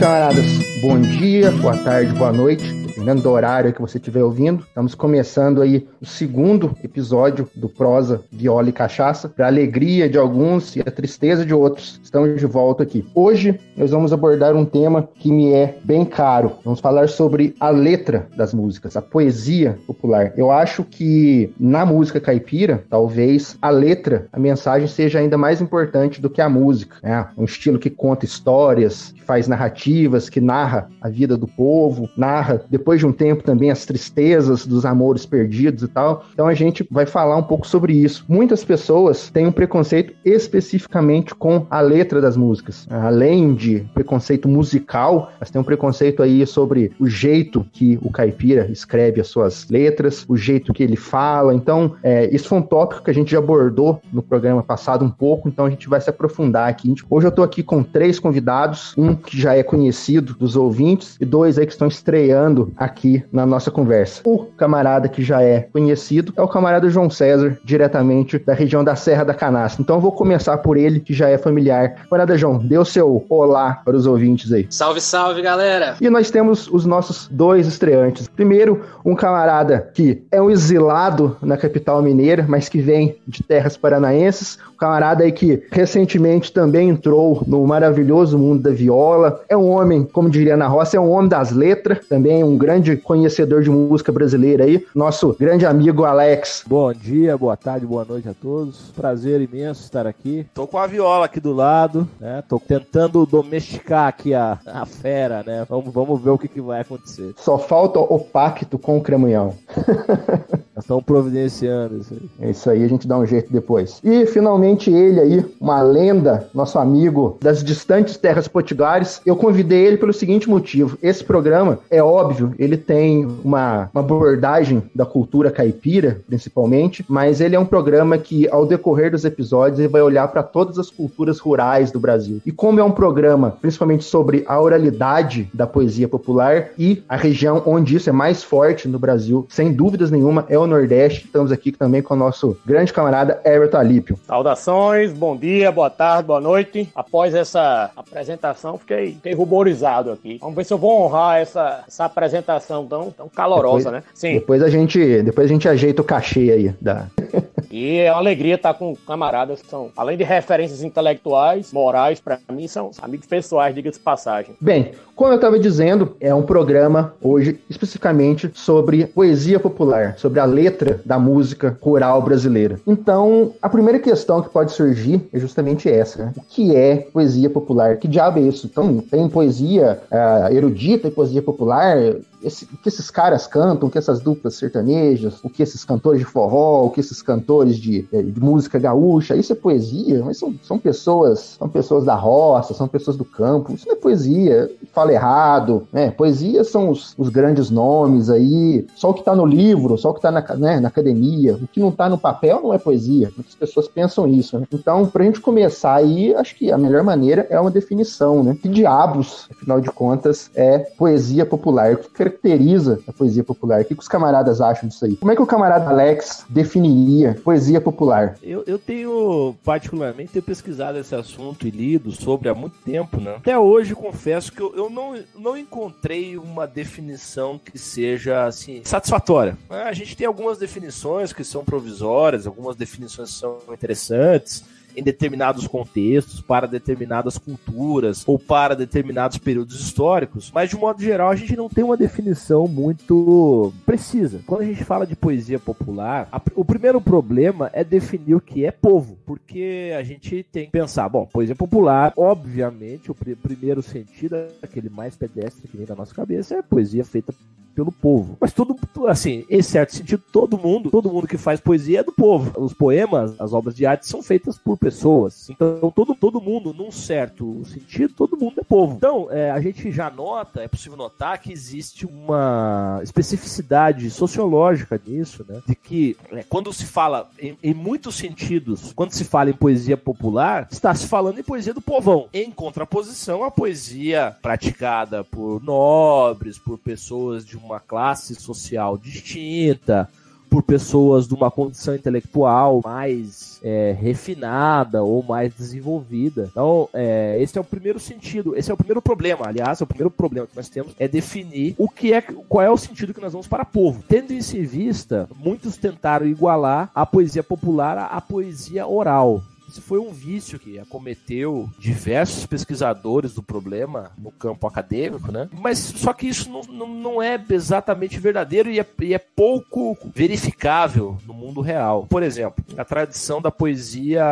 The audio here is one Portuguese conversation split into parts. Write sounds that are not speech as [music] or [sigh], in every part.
Camaradas. Bom dia, boa tarde, boa noite dependendo do horário que você estiver ouvindo. Estamos começando aí o segundo episódio do Prosa, Viola e Cachaça, para alegria de alguns e a tristeza de outros. Estamos de volta aqui. Hoje nós vamos abordar um tema que me é bem caro. Vamos falar sobre a letra das músicas, a poesia popular. Eu acho que na música caipira, talvez a letra, a mensagem seja ainda mais importante do que a música. Né? Um estilo que conta histórias, que faz narrativas, que narra a vida do povo, narra depois de um tempo também as tristezas dos amores perdidos e tal. Então a gente vai falar um pouco sobre isso. Muitas pessoas têm um preconceito especificamente com a letra das músicas. Além de preconceito musical, elas têm um preconceito aí sobre o jeito que o caipira escreve as suas letras, o jeito que ele fala. Então, é, isso foi um tópico que a gente já abordou no programa passado um pouco, então a gente vai se aprofundar aqui. Hoje eu tô aqui com três convidados, um que já é conhecido dos ouvintes e dois aí que estão estreando aqui na nossa conversa. O camarada que já é conhecido é o camarada João César, diretamente da região da Serra da Canastra. Então eu vou começar por ele, que já é familiar. Camarada João, dê o seu olá para os ouvintes aí. Salve, salve, galera! E nós temos os nossos dois estreantes. Primeiro, um camarada que é um exilado na capital mineira, mas que vem de terras paranaenses. Um camarada aí que recentemente também entrou no maravilhoso mundo da viola. É um homem, como diria na roça, é um homem das letras, também um grande grande conhecedor de música brasileira aí, nosso grande amigo Alex. Bom dia, boa tarde, boa noite a todos. Prazer imenso estar aqui. Tô com a viola aqui do lado, né? Tô tentando domesticar aqui a, a fera, né? Vamos, vamos ver o que, que vai acontecer. Só falta o pacto com o cremunhão. [laughs] Estão providenciando isso aí. É isso aí, a gente dá um jeito depois. E finalmente ele aí, uma lenda, nosso amigo das distantes terras potiguares. Eu convidei ele pelo seguinte motivo: esse programa, é óbvio, ele tem uma, uma abordagem da cultura caipira, principalmente, mas ele é um programa que, ao decorrer dos episódios, ele vai olhar para todas as culturas rurais do Brasil. E como é um programa, principalmente sobre a oralidade da poesia popular e a região onde isso é mais forte no Brasil, sem dúvidas nenhuma, é o Nordeste. Estamos aqui também com o nosso grande camarada Everton Alípio. Saudações, bom dia, boa tarde, boa noite. Após essa apresentação, fiquei, fiquei ruborizado aqui. Vamos ver se eu vou honrar essa, essa apresentação tão, tão calorosa, depois, né? Sim. Depois a, gente, depois a gente ajeita o cachê aí da. [laughs] E é uma alegria estar com camaradas que são, além de referências intelectuais, morais, para mim, são amigos pessoais, diga-se passagem. Bem, como eu estava dizendo, é um programa hoje especificamente sobre poesia popular, sobre a letra da música rural brasileira. Então, a primeira questão que pode surgir é justamente essa: né? o que é poesia popular? Que diabo é isso? Então, tem poesia uh, erudita e poesia popular? Esse, o que esses caras cantam, o que essas duplas sertanejas, o que esses cantores de forró, o que esses cantores de, eh, de música gaúcha, isso é poesia, mas são, são pessoas, são pessoas da roça, são pessoas do campo, isso não é poesia, fala errado, né? Poesia são os, os grandes nomes aí, só o que tá no livro, só o que tá na, né, na academia, o que não tá no papel não é poesia, muitas pessoas pensam isso, né? Então, pra gente começar aí, acho que a melhor maneira é uma definição, né? Que diabos, afinal de contas, é poesia popular? O que caracteriza a poesia popular? O que, os camaradas acham disso aí? Como é que o camarada Alex definiria poesia popular? Eu, eu tenho, particularmente, tenho pesquisado esse assunto e lido sobre há muito tempo, né? Até hoje, confesso que eu, eu não, não encontrei uma definição que seja, assim, satisfatória. A gente tem algumas definições que são provisórias, algumas definições são interessantes, em determinados contextos, para determinadas culturas ou para determinados períodos históricos, mas de modo geral a gente não tem uma definição muito precisa. Quando a gente fala de poesia popular, a, o primeiro problema é definir o que é povo, porque a gente tem que pensar, bom, poesia popular, obviamente, o pr primeiro sentido, aquele mais pedestre que vem da nossa cabeça, é poesia feita pelo povo. Mas todo, assim, em certo sentido, todo mundo, todo mundo que faz poesia é do povo. Os poemas, as obras de arte são feitas por pessoas. Então, todo, todo mundo, num certo sentido, todo mundo é povo. Então, é, a gente já nota, é possível notar que existe uma especificidade sociológica nisso, né? De que é, quando se fala, em, em muitos sentidos, quando se fala em poesia popular, está se falando em poesia do povão, em contraposição à poesia praticada por nobres, por pessoas de uma classe social distinta, por pessoas de uma condição intelectual mais é, refinada ou mais desenvolvida. Então, é, esse é o primeiro sentido, esse é o primeiro problema. Aliás, é o primeiro problema que nós temos é definir o que é, qual é o sentido que nós vamos para povo. Tendo isso em vista, muitos tentaram igualar a poesia popular à poesia oral. Isso foi um vício que acometeu diversos pesquisadores do problema no campo acadêmico, né? Mas só que isso não, não, não é exatamente verdadeiro e é, e é, pouco verificável no mundo real. Por exemplo, a tradição da poesia,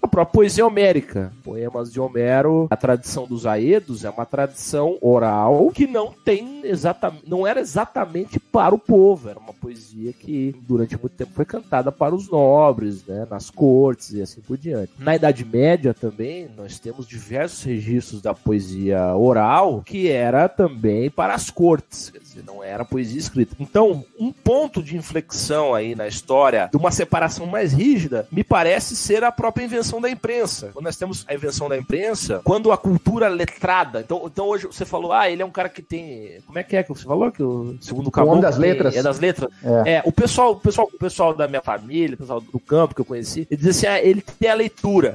a própria poesia homérica, poemas de Homero, a tradição dos Aedos é uma tradição oral que não tem exatamente, não era exatamente para o povo, era uma poesia que durante muito tempo foi cantada para os nobres, né, nas cortes e assim por diante. Na Idade Média também, nós temos diversos registros da poesia oral que era também para as cortes, quer dizer, não era poesia escrita. Então, um ponto de inflexão aí na história de uma separação mais rígida me parece ser a própria invenção da imprensa. Quando nós temos a invenção da imprensa, quando a cultura letrada, então, então hoje você falou, ah, ele é um cara que tem, como é que é que você falou que o segundo caboclo das letras. É das letras. É. é. o pessoal, o pessoal, o pessoal da minha família, o pessoal do campo que eu conheci, ele dizia assim, ah, ele tem a leitura,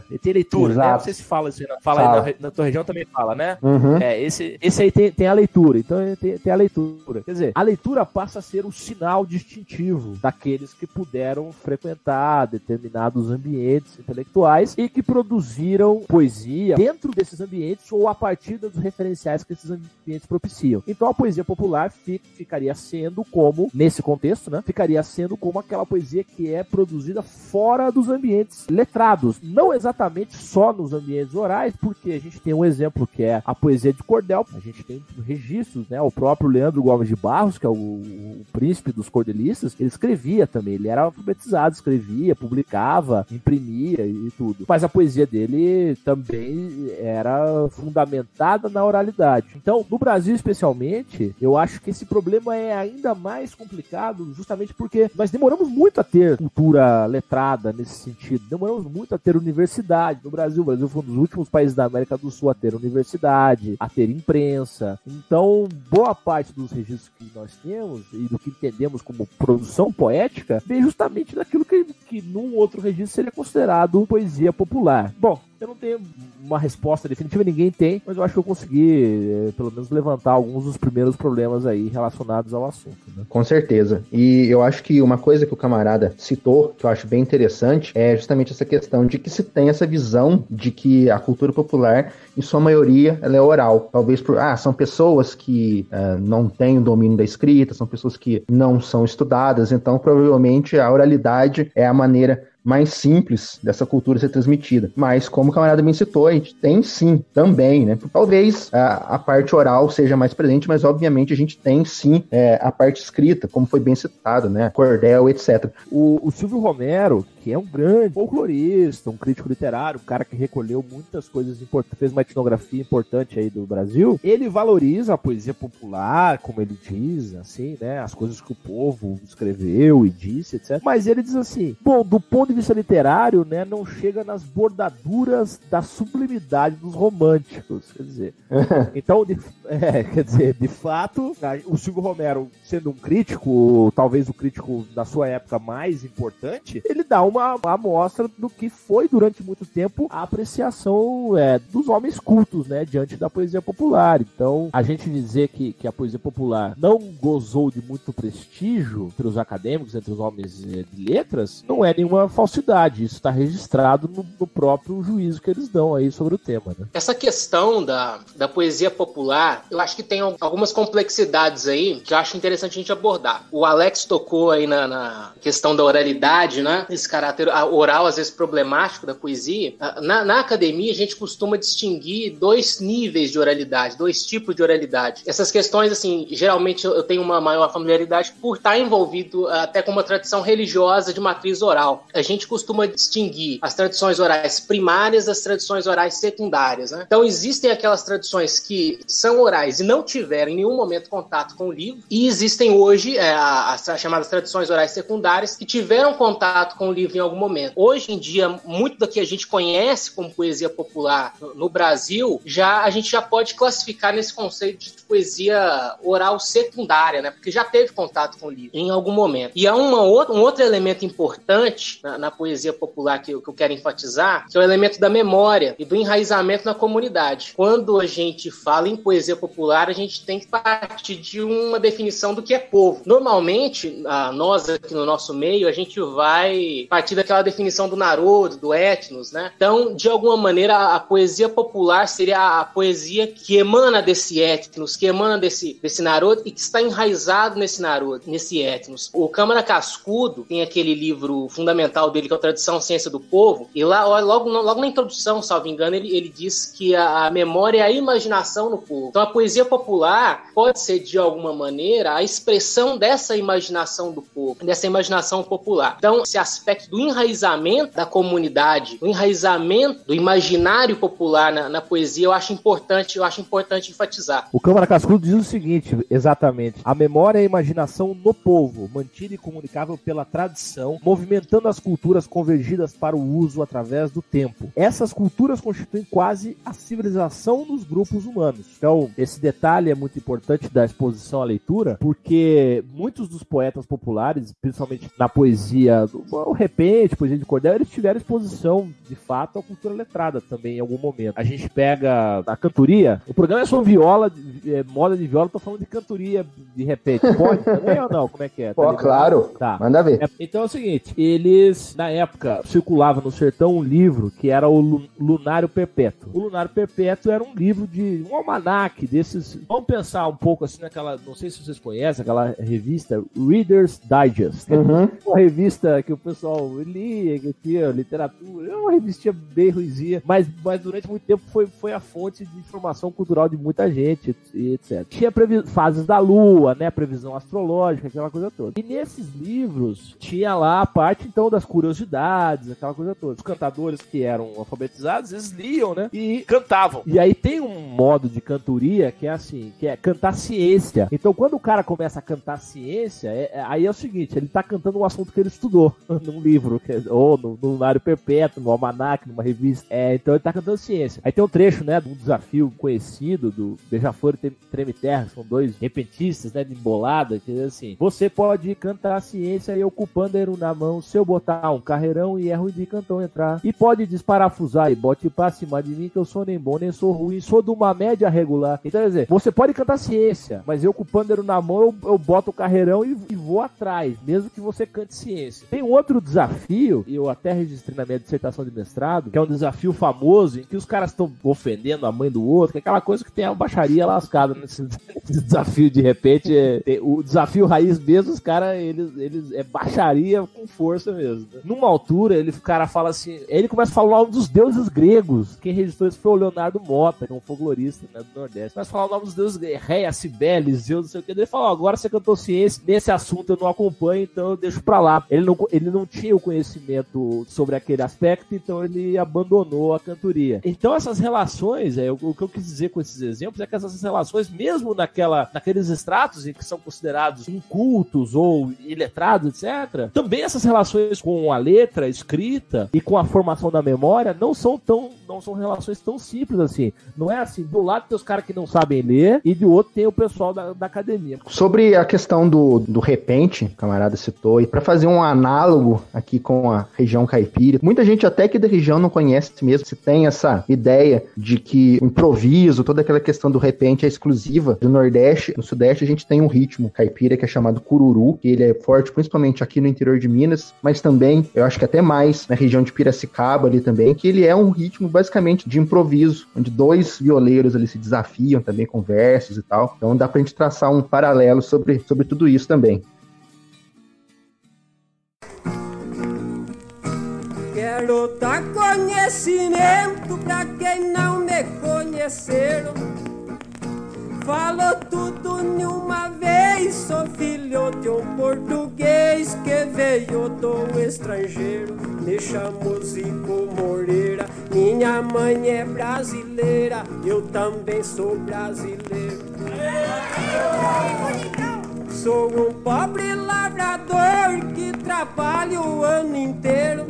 ele tem leitura, né? Não sei se fala isso, fala, fala. aí na, na, tua região também fala, né? Uhum. É, esse, esse aí tem, tem a leitura, então tem, tem a leitura. Quer dizer, a leitura passa a ser o sinal distintivo daqueles que puderam frequentar determinados ambientes intelectuais e que produziram poesia dentro desses ambientes ou a partir dos referenciais que esses ambientes propiciam. Então a poesia popular ficaria sendo como, nesse contexto, né, ficaria sendo como aquela poesia que é produzida fora dos ambientes letrados, não exatamente só nos ambientes orais, porque a gente tem um exemplo que é a poesia de cordel, a gente tem registros, né, o próprio Leandro Gomes de Barros, que é o, o príncipe dos cordelistas, ele escrevia também, ele era alfabetizado, escrevia, publicava, imprimia e tudo. Mas a poesia dele também era fundamentada na oralidade. Então, no Brasil especialmente, eu acho que esse problema é ainda mais complicado, justamente porque nós demoramos muito a ter cultura letrada nesse sentido, demoramos muito a ter universidade. No Brasil, o Brasil foi um dos últimos países da América do Sul a ter universidade, a ter imprensa. Então, boa parte dos registros que nós temos e do que entendemos como produção poética vem justamente daquilo que, que num outro registro seria considerado poesia popular. Bom, eu não tenho uma resposta definitiva, ninguém tem, mas eu acho que eu consegui, eh, pelo menos, levantar alguns dos primeiros problemas aí relacionados ao assunto. Né? Com certeza. E eu acho que uma coisa que o camarada citou, que eu acho bem interessante, é justamente essa questão de que se tem essa visão de que a cultura popular, em sua maioria, ela é oral. Talvez por, ah, são pessoas que uh, não têm o domínio da escrita, são pessoas que não são estudadas, então provavelmente a oralidade é a maneira mais simples dessa cultura ser transmitida. Mas, como o camarada me citou, a gente tem sim também, né? Talvez a, a parte oral seja mais presente, mas obviamente a gente tem sim é, a parte escrita, como foi bem citado, né? Cordel, etc. O, o Silvio Romero, que é um grande folclorista, um crítico literário, um cara que recolheu muitas coisas importantes, fez uma etnografia importante aí do Brasil. Ele valoriza a poesia popular, como ele diz, assim, né? As coisas que o povo escreveu e disse, etc. Mas ele diz assim: bom, do ponto de vista literário, né, não chega nas bordaduras da sublimidade dos românticos. Quer dizer, [laughs] então, de, é, quer dizer, de fato, o Silvio Romero, sendo um crítico, talvez o crítico da sua época mais importante, ele dá uma amostra do que foi durante muito tempo a apreciação é, dos homens cultos, né, diante da poesia popular. Então, a gente dizer que, que a poesia popular não gozou de muito prestígio entre os acadêmicos, entre os homens é, de letras, não é nenhuma falsidade. Isso está registrado no, no, próprio juízo que eles dão aí sobre o tema. Né? Essa questão da, da poesia popular, eu acho que tem algumas complexidades aí que eu acho interessante a gente abordar. O Alex tocou aí na, na questão da oralidade, né? Esse caráter oral, às vezes, problemático da poesia. Na, na academia, a gente costuma distinguir dois níveis de oralidade, dois tipos de oralidade. Essas questões, assim, geralmente eu tenho uma maior familiaridade por estar envolvido até com uma tradição religiosa de matriz oral a gente costuma distinguir as tradições orais primárias das tradições orais secundárias. Né? Então, existem aquelas tradições que são orais e não tiveram em nenhum momento contato com o livro, e existem hoje é, as chamadas tradições orais secundárias que tiveram contato com o livro livro em algum momento. Hoje em dia, muito do que a gente conhece como poesia popular no, Brasil, já a gente já pode classificar nesse conceito de poesia oral secundária, né? Porque já teve contato com o livro em algum momento. E há uma um outro elemento importante na, na poesia popular que eu, que eu quero enfatizar, que é o elemento da memória e do enraizamento na comunidade. Quando a gente fala em poesia popular, a gente tem que partir de uma definição do que é povo. Normalmente, nós aqui no nosso meio, a gente vai partir daquela definição do Narodo, do etnos, né? Então, de alguma maneira, a poesia popular seria a poesia que emana desse etnos, que emana desse, desse Narodo e que está enraizado nesse Narodo, nesse etnos. O Câmara Cascudo tem aquele livro fundamental dele, que é a Tradição Ciência do Povo, e lá, logo, logo na introdução, salvo engano, ele, ele diz que a, a memória é a imaginação no povo. Então, a poesia popular pode ser, de alguma maneira, a expressão dessa imaginação do povo, dessa imaginação popular. Então, esse aspecto do enraizamento da comunidade, do enraizamento do imaginário popular na, na poesia, eu acho importante, eu acho importante enfatizar. O Câmara Cascudo diz o seguinte, exatamente: a memória é a imaginação no povo, mantida e comunicável pela tradição, movimentando as culturas convergidas para o uso através do tempo. Essas culturas constituem quase a civilização dos grupos humanos. Então, esse detalhe é muito importante da exposição à leitura, porque muitos dos poetas populares, principalmente na poesia do repente, poesia de cordel, eles tiveram exposição, de fato, à cultura letrada também em algum momento. A gente pega a cantoria, o programa é sobre viola, é, moda de viola, tô falando de cantoria de repente. Pode também ou não? Como é que é? Tá Pô, claro. Tá. Manda ver. É, então é o seguinte, eles, na época, circulava no sertão um livro que era o Lunário Perpétuo. O Lunário Perpétuo era um livro de um almanac desses. Vamos pensar um pouco assim naquela, não sei se vocês conhecem, aquela revista Reader's Digest. Uhum. Uma revista que o pessoal lia, que tinha literatura, é uma revistinha bem ruizinha, mas, mas durante muito tempo foi, foi a fonte de informação cultural de muita gente e etc. Tinha fases da lua, né? Previsão astrológica, aquela coisa toda. E nesses livros tinha lá a parte então das curiosidades, aquela coisa toda. Os cantadores que eram alfabetizados, eles liam, né? E cantavam. E aí tem um modo de cantoria que é assim, que é cantar ciência. Então quando o cara começa a cantar ciência, é, é, aí é o seguinte, ele tá cantando um assunto que ele estudou [laughs] num livro, que, ou no, no Lunário Perpétuo, no Almanac, numa revista. É, então ele tá cantando ciência. Aí tem um trecho, né, de um desafio conhecido do Beija-Flor e Treme Terra, são dois repentistas, né, de embolada, que diz assim, você pode cantar ciência e ocupando pandeiro na mão, se eu botar um carreirão e é ruim de cantão entrar. E pode desparafusar e bote pra cima de mim que eu sou nem bom nem sou ruim, sou de uma média regular. Então, quer dizer, você pode cantar ciência, mas eu com o na mão, eu, eu boto o carreirão e, e, vou atrás, mesmo que você cante ciência. Tem outro desafio, e eu até registrei na minha dissertação de mestrado, que é um desafio famoso, em que os caras estão ofendendo a mãe do outro, que é aquela coisa que tem a baixaria lascada nesse, [laughs] desafio, de repente, é, o desafio raiz mesmo, os caras, eles, eles, é baixaria com força mesmo. Né? Numa altura, ele, o cara fala assim, ele começa a falar o nome dos deuses gregos, quem registrou isso foi o Leonardo Mota, que é um folclorista né, do Nordeste. Começa a falar o nome dos deuses Réia, Cibeles, Zeus, não sei o que. Ele fala, agora você cantou ciência, nesse assunto eu não acompanho, então eu deixo pra lá. Ele não, ele não tinha o conhecimento sobre aquele aspecto, então ele abandonou a cantoria. Então essas relações, é, o, que eu quis dizer com esses exemplos é que essas relações, mesmo naquela, naqueles estratos em que são considerados incultos ou iletrados, etc., também essas relações com a letra, escrita e com a formação da memória não são tão não são relações tão simples assim. Não é assim, do lado tem os caras que não sabem ler e do outro tem o pessoal da, da academia. Sobre a questão do, do repente, camarada citou, e para fazer um análogo aqui com a região caipira, muita gente até que da região não conhece mesmo, se tem essa ideia de que o improviso, toda aquela questão do repente é exclusiva do Nordeste. No Sudeste a gente tem um ritmo caipira que é chamado cururu, que ele é forte principalmente aqui no interior de Minas, mas também, eu acho que até mais na região de Piracicaba ali também, que ele é um ritmo basicamente de improviso, onde dois violeiros ali se desafiam também com versos e tal. Então dá pra gente traçar um paralelo sobre, sobre tudo isso também. Quero dar conhecimento pra quem não me conheceram. Falo tudo numa vez, sou filho de um português que veio do estrangeiro. Me chamo Zico Moreira, minha mãe é brasileira, eu também sou brasileiro. Sou um pobre lavrador que trabalha o ano inteiro.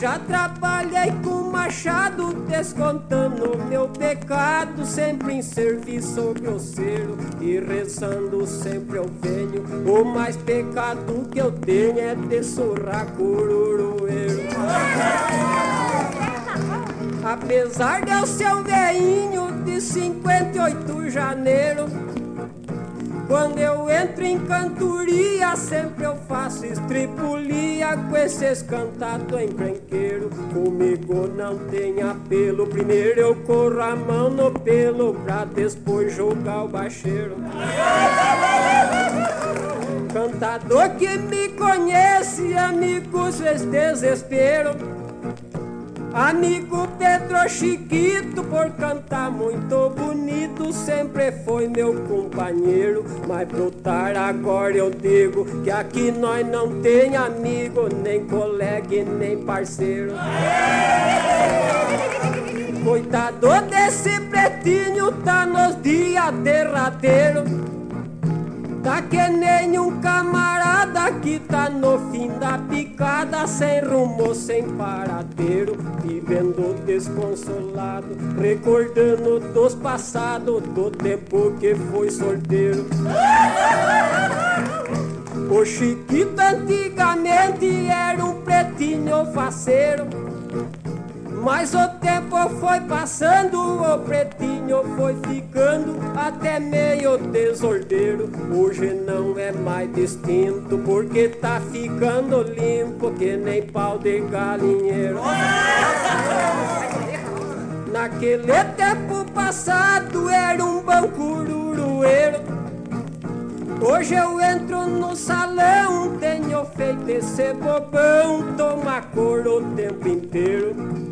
Já trabalhei com machado, descontando meu pecado, sempre em serviço grosseiro e rezando sempre eu venho. O mais pecado que eu tenho é de surrar cururueiro. Apesar de eu ser um veinho de 58 janeiro, quando eu entro em cantoria, sempre eu faço estripulia com esses cantados encrenqueiro. Comigo não tem apelo, primeiro eu corro a mão no pelo pra depois jogar o bacheiro. Cantador que me conhece, amigos, esse desespero. Amigo Pedro Chiquito, por cantar muito bonito, sempre foi meu companheiro. Mas brotar agora eu digo que aqui nós não tem amigo, nem colega nem parceiro. Coitado desse pretinho, tá nos dias derradeiros. Tá que nem um camarada que tá no fim da picada, sem rumo, sem paradeiro, vivendo desconsolado, recordando dos passados, do tempo que foi solteiro. [laughs] O Chiquito antigamente era um pretinho faceiro. Mas o tempo foi passando, o pretinho foi ficando até meio desordeiro. Hoje não é mais distinto, porque tá ficando limpo que nem pau de galinheiro. Naquele tempo passado era um bom cururueiro. Hoje eu entro no salão, tenho feito esse bobão, toma cor o tempo inteiro.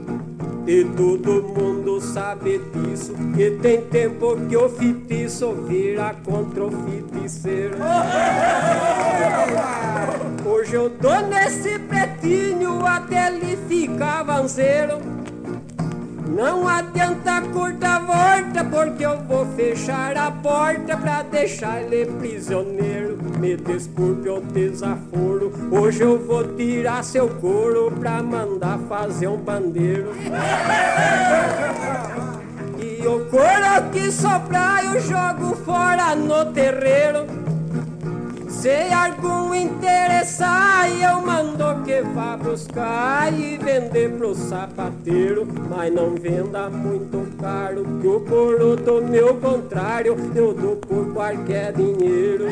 E todo mundo sabe disso. Que tem tempo que o fitiço vira contra o fiticeiro Hoje eu tô nesse pretinho até ele ficar vanzeiro não adianta curta volta, porque eu vou fechar a porta pra deixar ele prisioneiro. Me desculpe o desaforo, hoje eu vou tirar seu couro pra mandar fazer um bandeiro. E o couro que sobrar eu jogo fora no terreiro. Se algum interessar, eu mando que vá buscar e vender pro sapateiro. Mas não venda muito caro, que o coro do meu contrário eu dou por qualquer dinheiro.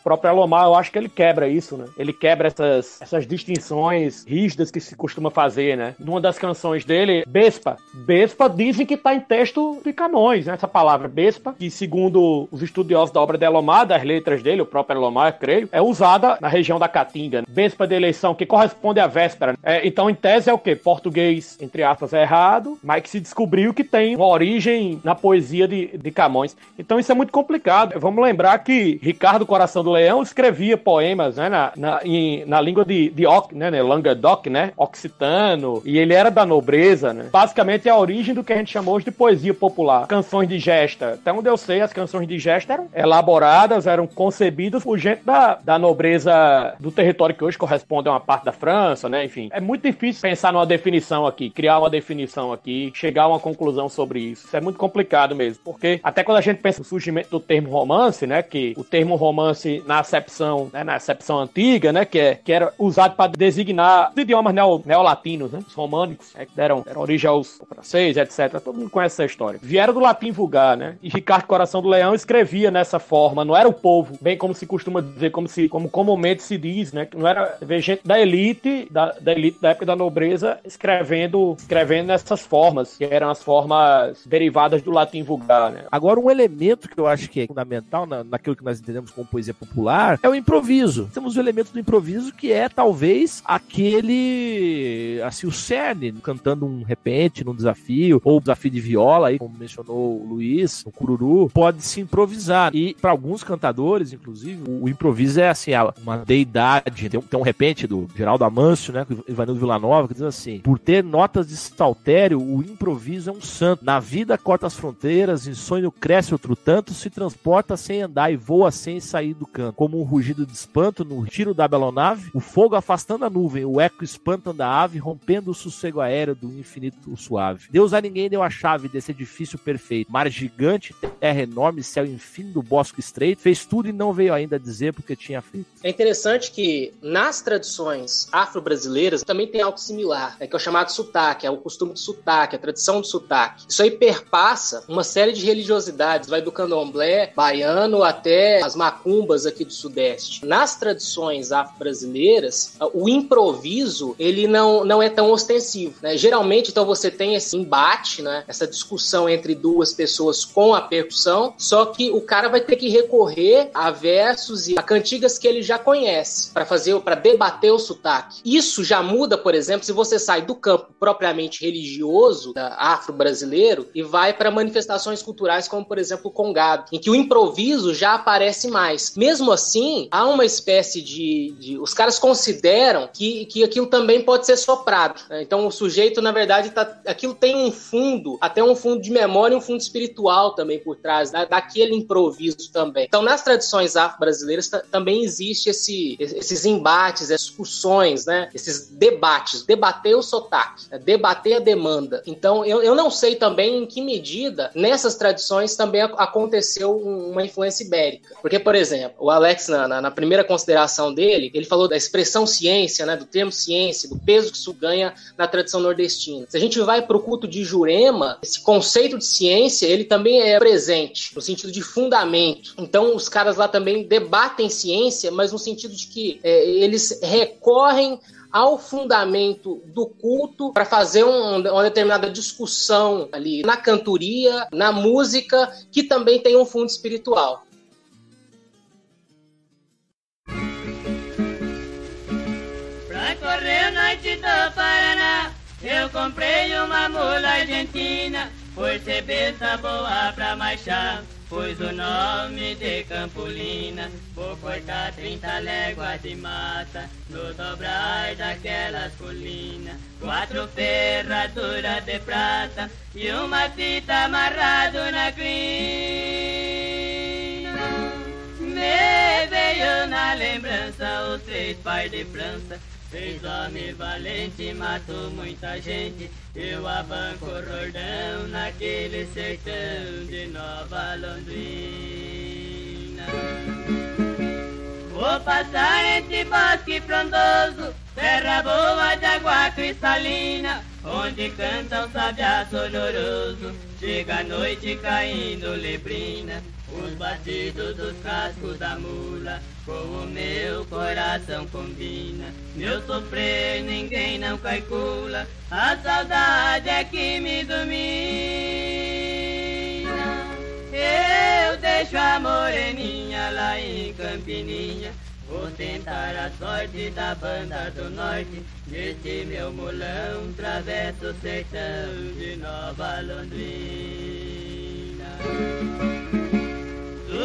O próprio Elomar, eu acho que ele quebra isso, né? Ele quebra essas, essas distinções rígidas que se costuma fazer, né? Numa das canções dele, Bespa. Bespa dizem que tá em texto de Camões, né? Essa palavra Bespa, que segundo os estudiosos da obra de Elomar, das letras dele, o próprio Elomar, creio, é usada na região da Caatinga. Bespa de eleição, que corresponde à véspera. É, então, em tese, é o quê? Português, entre aspas, é errado, mas que se descobriu que tem uma origem na poesia de, de Camões. Então, isso é muito complicado. Vamos lembrar que Ricardo Coração do Leão escrevia poemas né, na, na, em, na língua de, de Oc, né, né, Languedoc, né, occitano, e ele era da nobreza, né. Basicamente é a origem do que a gente chamou hoje de poesia popular. Canções de gesta. Até onde eu sei, as canções de gesta eram elaboradas, eram concebidas por gente da, da nobreza do território que hoje corresponde a uma parte da França, né, enfim. É muito difícil pensar numa definição aqui, criar uma definição aqui, chegar a uma conclusão sobre isso. Isso é muito complicado mesmo, porque até quando a gente pensa no surgimento do termo romance, né, que o termo romance na acepção, né, na acepção antiga, né, que, é, que era usado para designar os idiomas neo, neolatinos, né, os românicos, né, que deram, deram origem aos franceses, etc. Todo mundo conhece essa história. Vieram do latim vulgar, né, e Ricardo Coração do Leão escrevia nessa forma, não era o povo, bem como se costuma dizer, como se, como comumente se diz, né, que não era ver gente da elite, da, da elite da época da nobreza escrevendo, escrevendo nessas formas, que eram as formas derivadas do latim vulgar, né. Agora, um elemento que eu acho que é fundamental na, naquilo que nós entendemos como poesia popular popular é o improviso. Temos o elemento do improviso que é talvez aquele, assim, o cerne, cantando um repente num desafio, ou desafio de viola, aí, como mencionou o Luiz, o cururu, pode se improvisar. E para alguns cantadores, inclusive, o, improviso é assim, uma deidade. Tem um, tem um repente do Geraldo Amâncio, né, Ivanildo Villanova, que diz assim: por ter notas de saltério, o improviso é um santo. Na vida corta as fronteiras, em sonho cresce outro tanto, se transporta sem andar e voa sem sair do Como um rugido de espanto no tiro da belonave, o fogo afastando a nuvem, o eco espantando a ave, rompendo o sossego aéreo do infinito suave. Deus a ninguém deu a chave desse edifício perfeito. Mar gigante, terra enorme, céu infinito do bosque estreito, fez tudo e não veio ainda dizer porque tinha feito. É interessante que nas tradições afro-brasileiras também tem algo similar, é que é o chamado sotaque, é o costume de sotaque, a tradição do sotaque. Isso aí perpassa uma série de religiosidades, vai do candomblé baiano até as macumbas aqui do sudeste. Nas tradições afro-brasileiras, o improviso, ele não, não é tão ostensivo, né? Geralmente, então, você tem esse embate, né? Essa discussão entre duas pessoas com a percussão, só que o cara vai ter que recorrer a versos e a cantigas que ele já conhece para fazer, para debater o sotaque. Isso já muda, por exemplo, se você sai do campo propriamente religioso afro-brasileiro e vai para manifestações culturais como, por exemplo, o congado, em que o improviso já aparece mais. Mesmo assim, há uma espécie de, de os caras consideram que, que aquilo também pode ser soprado. Né? Então o sujeito, na verdade, tá, aquilo tem um fundo, até um fundo de memória e um fundo espiritual também por trás da, daquele improviso também. Então nas tradições afro-brasileiras também existe esse, esses embates, essas discussões, né? esses debates, debater o sotaque, né? debater a demanda. Então eu, eu não sei também em que medida nessas tradições também aconteceu uma influência ibérica. Porque, por exemplo, Alex, na, na, na primeira consideração dele, ele falou da expressão ciência, né? do termo ciência, do peso que isso ganha na tradição nordestina. Se a gente vai para o culto de Jurema, esse conceito de ciência, ele também é presente, no sentido de fundamento. Então, os caras lá também debatem ciência, mas no sentido de que é, eles recorrem ao fundamento do culto para fazer um, uma determinada discussão ali na cantoria, na música, que também tem um fundo espiritual. Eu comprei uma mula argentina, por ser besta boa pra marchar. Pois o nome de Campolina Vou cortar trinta léguas de mata No dobrar daquelas colinas Quatro ferraduras de prata E uma fita amarrado na crina Me veio na lembrança Os três pais de França Fez homem valente, matou muita gente. Eu abanco Rordão naquele sertão de Nova Londrina. Vou passar entre bosque frondoso, terra boa de água cristalina, onde canta um sabiá sonoroso. Chega a noite caindo lebrina. Os batidos dos cascos da mula com o meu coração combina. Meu sofrer ninguém não calcula, a saudade é que me domina. Eu deixo a moreninha lá em Campininha. Vou tentar a sorte da banda do norte Neste meu mulão travesso o sertão de Nova Londrina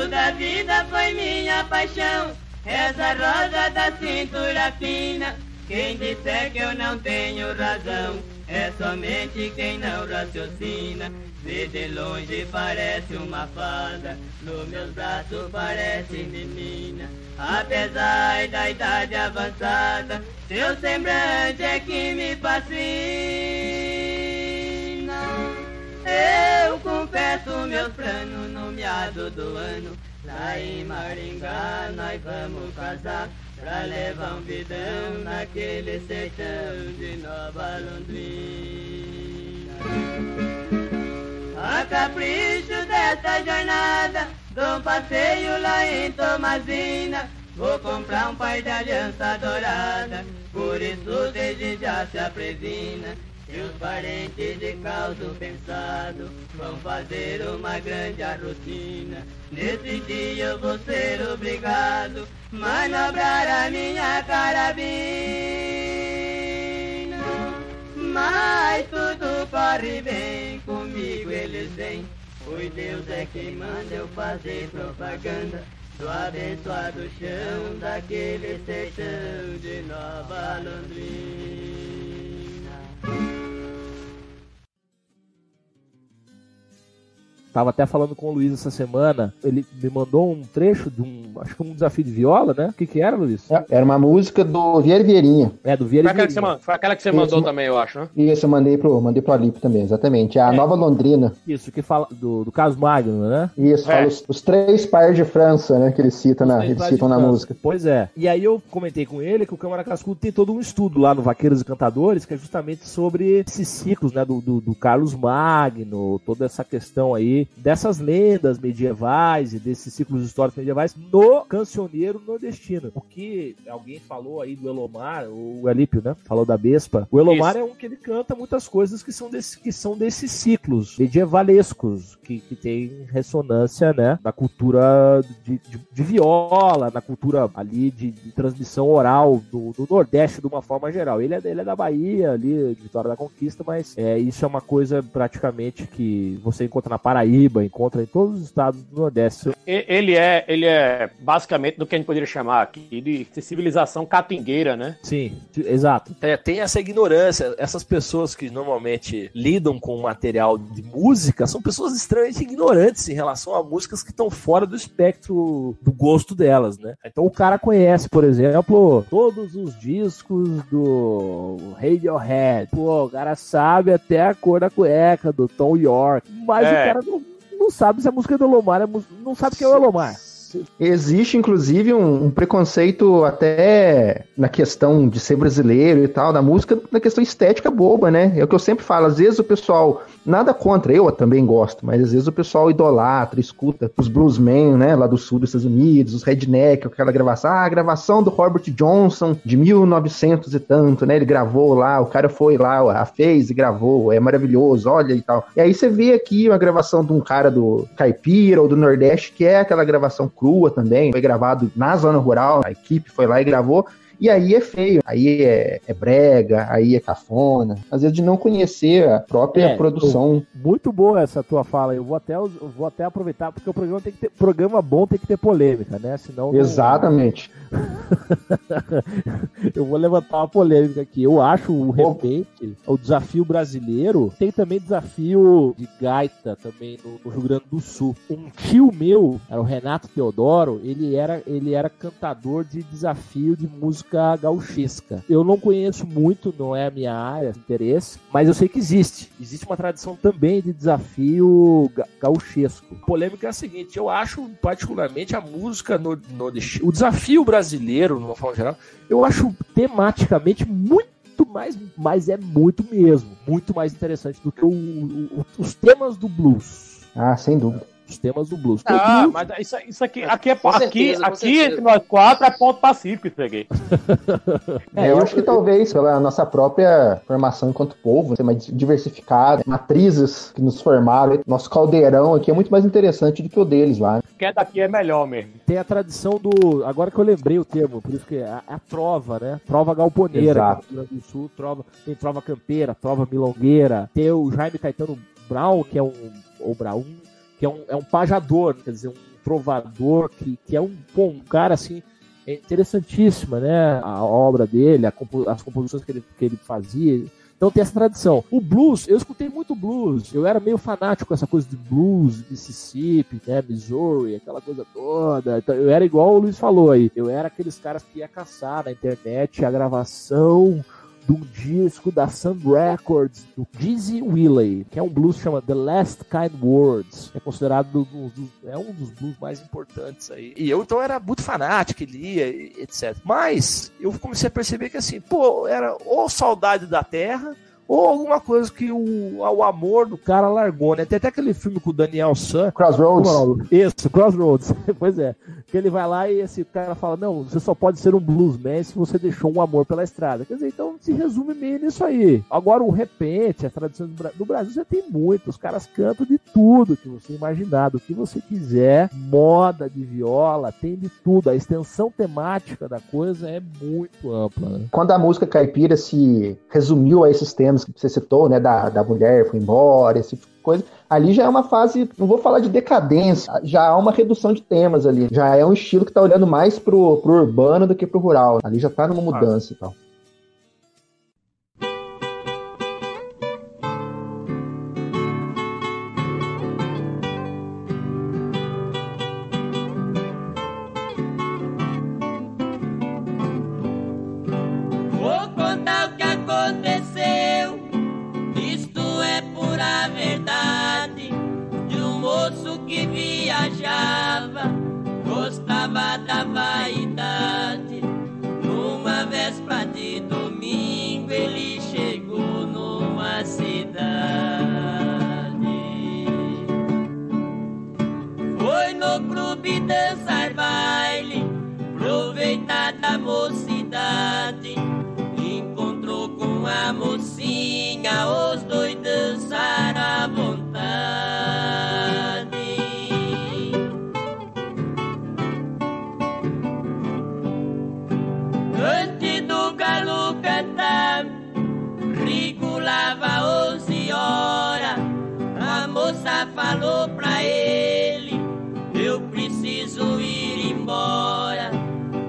tudo a vida foi minha paixão, essa rosa da cintura fina. Quem disser que eu não tenho razão, é somente quem não raciocina. Vê de longe parece uma fada, nos meus braços parece menina. Apesar da idade avançada, seu semblante é que me fascina. Eu confesso meus planos no meado do ano. Em Maringá nós vamos casar pra levar um vidão naquele sertão de Nova Londrina. A capricho dessa jornada, dou um passeio lá em Tomazina. Vou comprar um par de aliança dourada, por isso desde já se aprevina. E os parentes de caldo pensado vão fazer uma grande arrotina. Nesse dia eu vou ser obrigado manobrar a minha carabina. Mas tudo corre bem, comigo eles vêm. Pois Deus é quem manda eu fazer propaganda do abençoado chão daquele sertão de Nova Londrina. Tava até falando com o Luiz essa semana. Ele me mandou um trecho de um. Acho que um desafio de viola, né? O que, que era, Luiz? É, Era uma música do Vieira Vieirinha. É, do Vieira Foi aquela que você, Vieirinha. man- foi aquela que você Isso, mandou ma- também, eu acho, né? Isso, eu mandei pro, mandei pro Alip também, exatamente. É a É. Nova Londrina. Isso, que fala do, do Carlos Magno, né? Isso, É. fala os, os três pares de França, né? Que eles citam na, eles Lares citam na música. Pois é. E aí eu comentei com ele que o Câmara Cascudo tem todo um estudo lá no Vaqueiros e Cantadores, que é justamente sobre esses ciclos, né, do, do, do Carlos Magno, toda essa questão aí dessas lendas medievais e desses ciclos históricos medievais no cancioneiro nordestino. O que alguém falou aí do Elomar, o Elípio, né, falou da Bespa. O Elomar Isso. é um que ele canta muitas coisas que são, desse, que são desses ciclos medievalescos, que, que tem ressonância, né, na cultura de, de, de viola, na cultura ali de, de transmissão oral do, do Nordeste de uma forma geral. Ele é, ele é da Bahia, ali, de Vitória da Conquista, mas é, isso é uma coisa praticamente que você encontra na Paraíba, encontra em todos os estados do Nordeste. Ele é, ele é basicamente do que a gente poderia chamar aqui de civilização catingueira, né? Sim, exato. Tem, tem essa ignorância. Essas pessoas que normalmente lidam com material de música são pessoas extremamente ignorantes em relação a músicas que estão fora do espectro do gosto delas, né? Então o cara conhece, por exemplo, todos os discos do Radiohead. Pô, o cara sabe até a cor da cueca do Tom York. Mas É. o cara não, não sabe se a música é do Elomar, é mus- não sabe quem é o Elomar. Existe, inclusive, um, um preconceito até na questão de ser brasileiro e tal, da música, na questão estética boba, né? É o que eu sempre falo. Às vezes o pessoal, nada contra, eu também gosto, mas às vezes o pessoal idolatra, escuta os bluesmen, né, lá do sul dos Estados Unidos, os redneck, aquela gravação, ah, a gravação do Robert Johnson de 1900 e tanto, né? Ele gravou lá, o cara foi lá, fez e gravou, é maravilhoso, olha e tal. E aí você vê aqui uma gravação de um cara do Caipira ou do Nordeste, que é aquela gravação crua também, foi gravado na zona rural, a equipe foi lá e gravou. E aí é feio, aí é, é brega, aí é cafona. Às vezes de não conhecer a própria É, produção. Muito boa essa tua fala. Eu vou até, eu vou até aproveitar, porque o programa tem que ter. Programa bom tem que ter polêmica, né? Senão. não- Exatamente. [laughs] eu vou levantar uma polêmica aqui. Eu acho o repente, o desafio brasileiro, tem também desafio de gaita também no, no Rio Grande do Sul. Um tio meu, era o Renato Teodoro, ele era, ele era cantador de desafio de música gauchesca. Eu não conheço muito, não é a minha área de interesse, mas eu sei que existe. Existe uma tradição também de desafio ga- gauchesco. A polêmica é a seguinte, eu acho particularmente a música no, no o desafio brasileiro, de uma forma geral, eu acho tematicamente muito mais, mas é muito mesmo, muito mais interessante do que o- o- o- os temas do blues. Ah, sem dúvida. Os temas do blues. Ah, blues- mas isso, isso aqui, aqui, é, Com aqui, certeza, aqui certeza. entre nós quatro é ponto pacífico isso aqui. [laughs] É, eu, acho que talvez pela nossa própria formação enquanto povo, ser mais diversificada, matrizes que nos formaram, nosso caldeirão aqui é muito mais interessante do que o deles lá. Quem é daqui é melhor mesmo. tem a tradição do. Agora que eu lembrei o termo, por isso que é a, a trova, né? Trova galponeira. Exato. Rio Grande do Sul, trova, tem trova campeira, trova milongueira. Tem o Jaime Caetano Brown, que é um. Ou Brown, que é um, é um pajador, quer dizer, um trovador, que, que é um, pô, um cara assim. É interessantíssima, né? A obra dele, a compo- as composições que ele, que ele fazia. Então tem essa tradição. O blues, eu escutei muito blues. Eu era meio fanático com essa coisa de blues, Mississippi, né, Missouri, aquela coisa toda. Então, eu era igual o Luiz falou aí. Eu era aqueles caras que ia caçar na internet a gravação de um disco da Sun Records do Dizzy Willey, que é um blues que chama The Last Kind Words. É considerado um dos, é um dos blues mais importantes aí. E eu então era muito fanático, lia, etc. Mas eu comecei a perceber que assim, pô, era ou saudade da terra ou alguma coisa que o, o amor do cara largou, né? Tem até aquele filme com o Daniel San. Crossroads. É Isso, Crossroads. [laughs] pois é. Que ele vai lá e esse cara fala: Não, você só pode ser um bluesman se você deixou um amor pela estrada. Quer dizer, então se resume meio nisso aí. Agora, o repente, a tradição do, do Brasil já tem muito. Os caras cantam de tudo que você imaginar, do que você quiser. Moda de viola, tem de tudo. A extensão temática da coisa é muito ampla. Né? Quando a música caipira se resumiu a esses temas que você citou, né, da, da mulher foi embora, esse tipo de coisa, ali já é uma fase, não vou falar de decadência, já há uma redução de temas ali, já é um estilo que está olhando mais pro, pro urbano do que pro rural, ali já está numa mudança ah. e tal. falou pra ele: Eu preciso ir embora.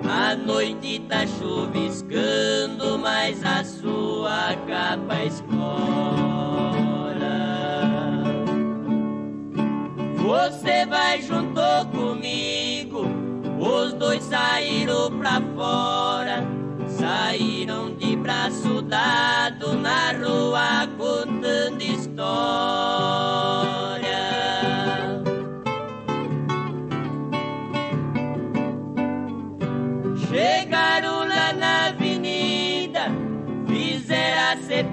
A noite tá chuviscando, mas a sua capa é escora. Você vai junto comigo. Os dois saíram pra fora. Saíram de braço dado na rua contando história.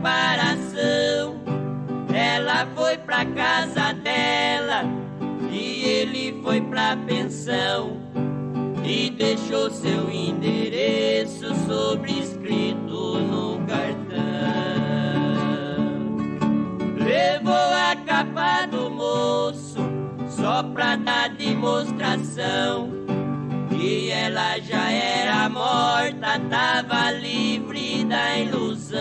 separação. Ela foi pra casa dela e ele foi pra pensão. E deixou seu endereço sobrescrito no cartão. Levou a capa do moço só pra dar demonstração e ela já era morta, tava livre da ilusão.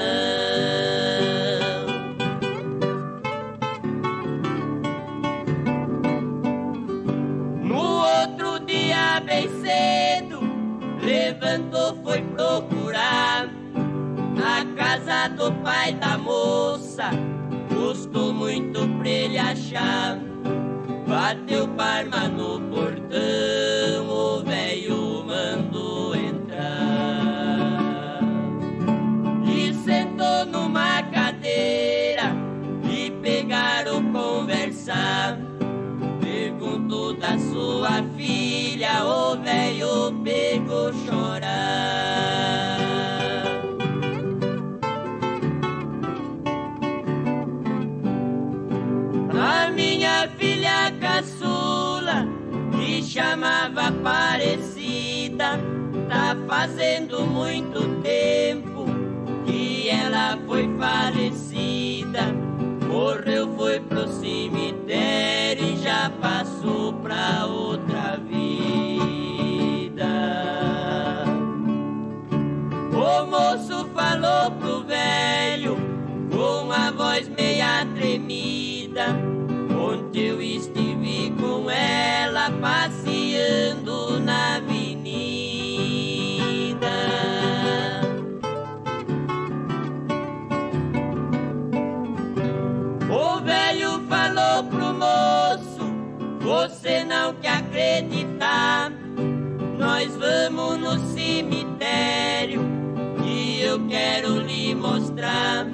No outro dia, bem cedo, levantou, foi procurar a casa do pai da moça. Custou muito pra ele achar. Bateu parma no portão. chamava Aparecida. Tá fazendo muito tempo que ela foi falecida. Morreu, foi pro cemitério e já passou pra outra vida. Ô moço, cantar. Nós vamos no cemitério que eu quero lhe mostrar.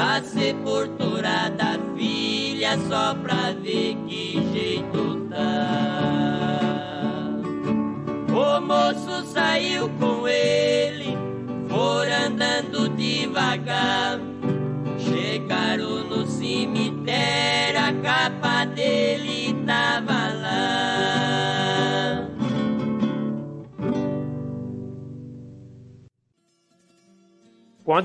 A sepultura da filha só pra ver que jeito tá. O moço saiu com ele, for andando devagar. Chegaram no cemitério, a capa dele tava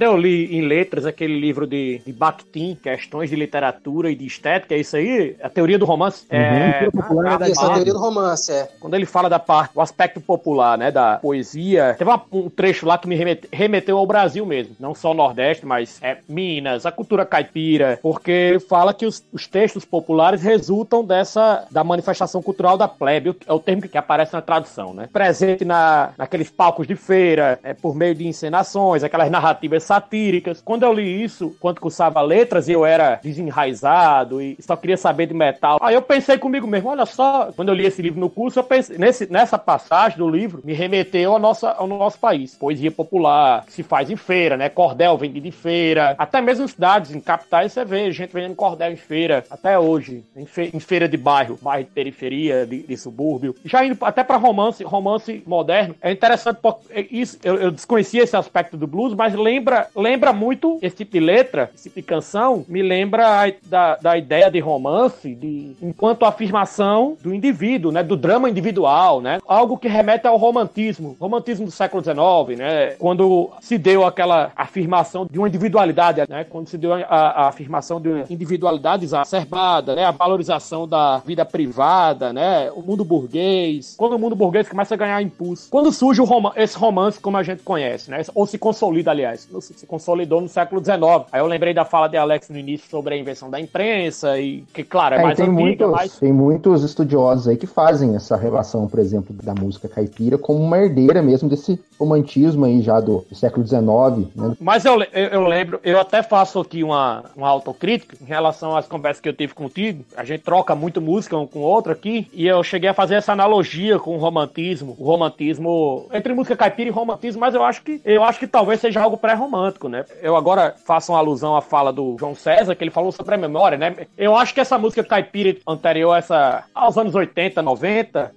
eu li em letras aquele livro de, de Bakhtin, Questões de Literatura e de Estética, é isso aí? A teoria do romance? Uhum. É, popular ah, essa teoria do romance, é. Quando ele fala da parte, o aspecto popular, né, da poesia, teve uma, um trecho lá que me remete, remeteu ao Brasil mesmo, não só o Nordeste, mas é, Minas, a cultura caipira, porque ele fala que os, os textos populares resultam dessa, da manifestação cultural da plebe, é o termo que aparece na tradução, né? Presente na, naqueles palcos de feira, é, por meio de encenações, aquelas narrativas satíricas. Quando eu li isso, quando cursava letras, eu era desenraizado e só queria saber de metal. Aí eu pensei comigo mesmo, olha só, quando eu li esse livro no curso, eu pensei, nesse, nessa passagem do livro, me remeteu ao nosso, ao nosso país. Poesia popular, que se faz em feira, né? Cordel vendido em feira. Até mesmo em cidades, em capitais, você vê gente vendendo cordel em feira, até hoje, em, fe, em feira de bairro, bairro de periferia, de, de subúrbio. Já indo até para romance, romance moderno, é interessante, porque isso, eu, eu desconhecia esse aspecto do blues, mas lembra, lembra muito esse tipo de letra, esse tipo de canção, me lembra a, da, da ideia de romance, de, enquanto afirmação do indivíduo, né? Do drama individual, né? Algo que remete ao romantismo, romantismo do século XIX, né? Quando se deu aquela afirmação de uma individualidade, né? Quando se deu a, a afirmação de uma individualidade exacerbada, né? A valorização da vida privada, né? O mundo burguês. Quando o mundo burguês começa a ganhar impulso. Quando surge rom esse romance como a gente conhece, né? Ou se consolida, aliás. Se consolidou no século XIX. Aí eu lembrei da fala de Alex no início sobre a invenção da imprensa e que, claro, é, é mais tem antiga, muitos, mas... Tem muitos estudiosos aí que fazem essa relação, por exemplo, da música caipira como uma herdeira mesmo desse romantismo aí já do, do século XIX. Né? Mas eu, eu, eu, lembro, eu até faço aqui uma, uma autocrítica em relação às conversas que eu tive contigo. A gente troca muito música um com o outro aqui e eu cheguei a fazer essa analogia com o romantismo. O romantismo entre música caipira e romantismo, mas eu acho que eu acho que talvez seja algo pré-romântico, né? Eu agora faço uma alusão à fala do João César, que ele falou sobre a memória, né? Eu acho que essa música caipira anterior essa, aos anos 80, 90,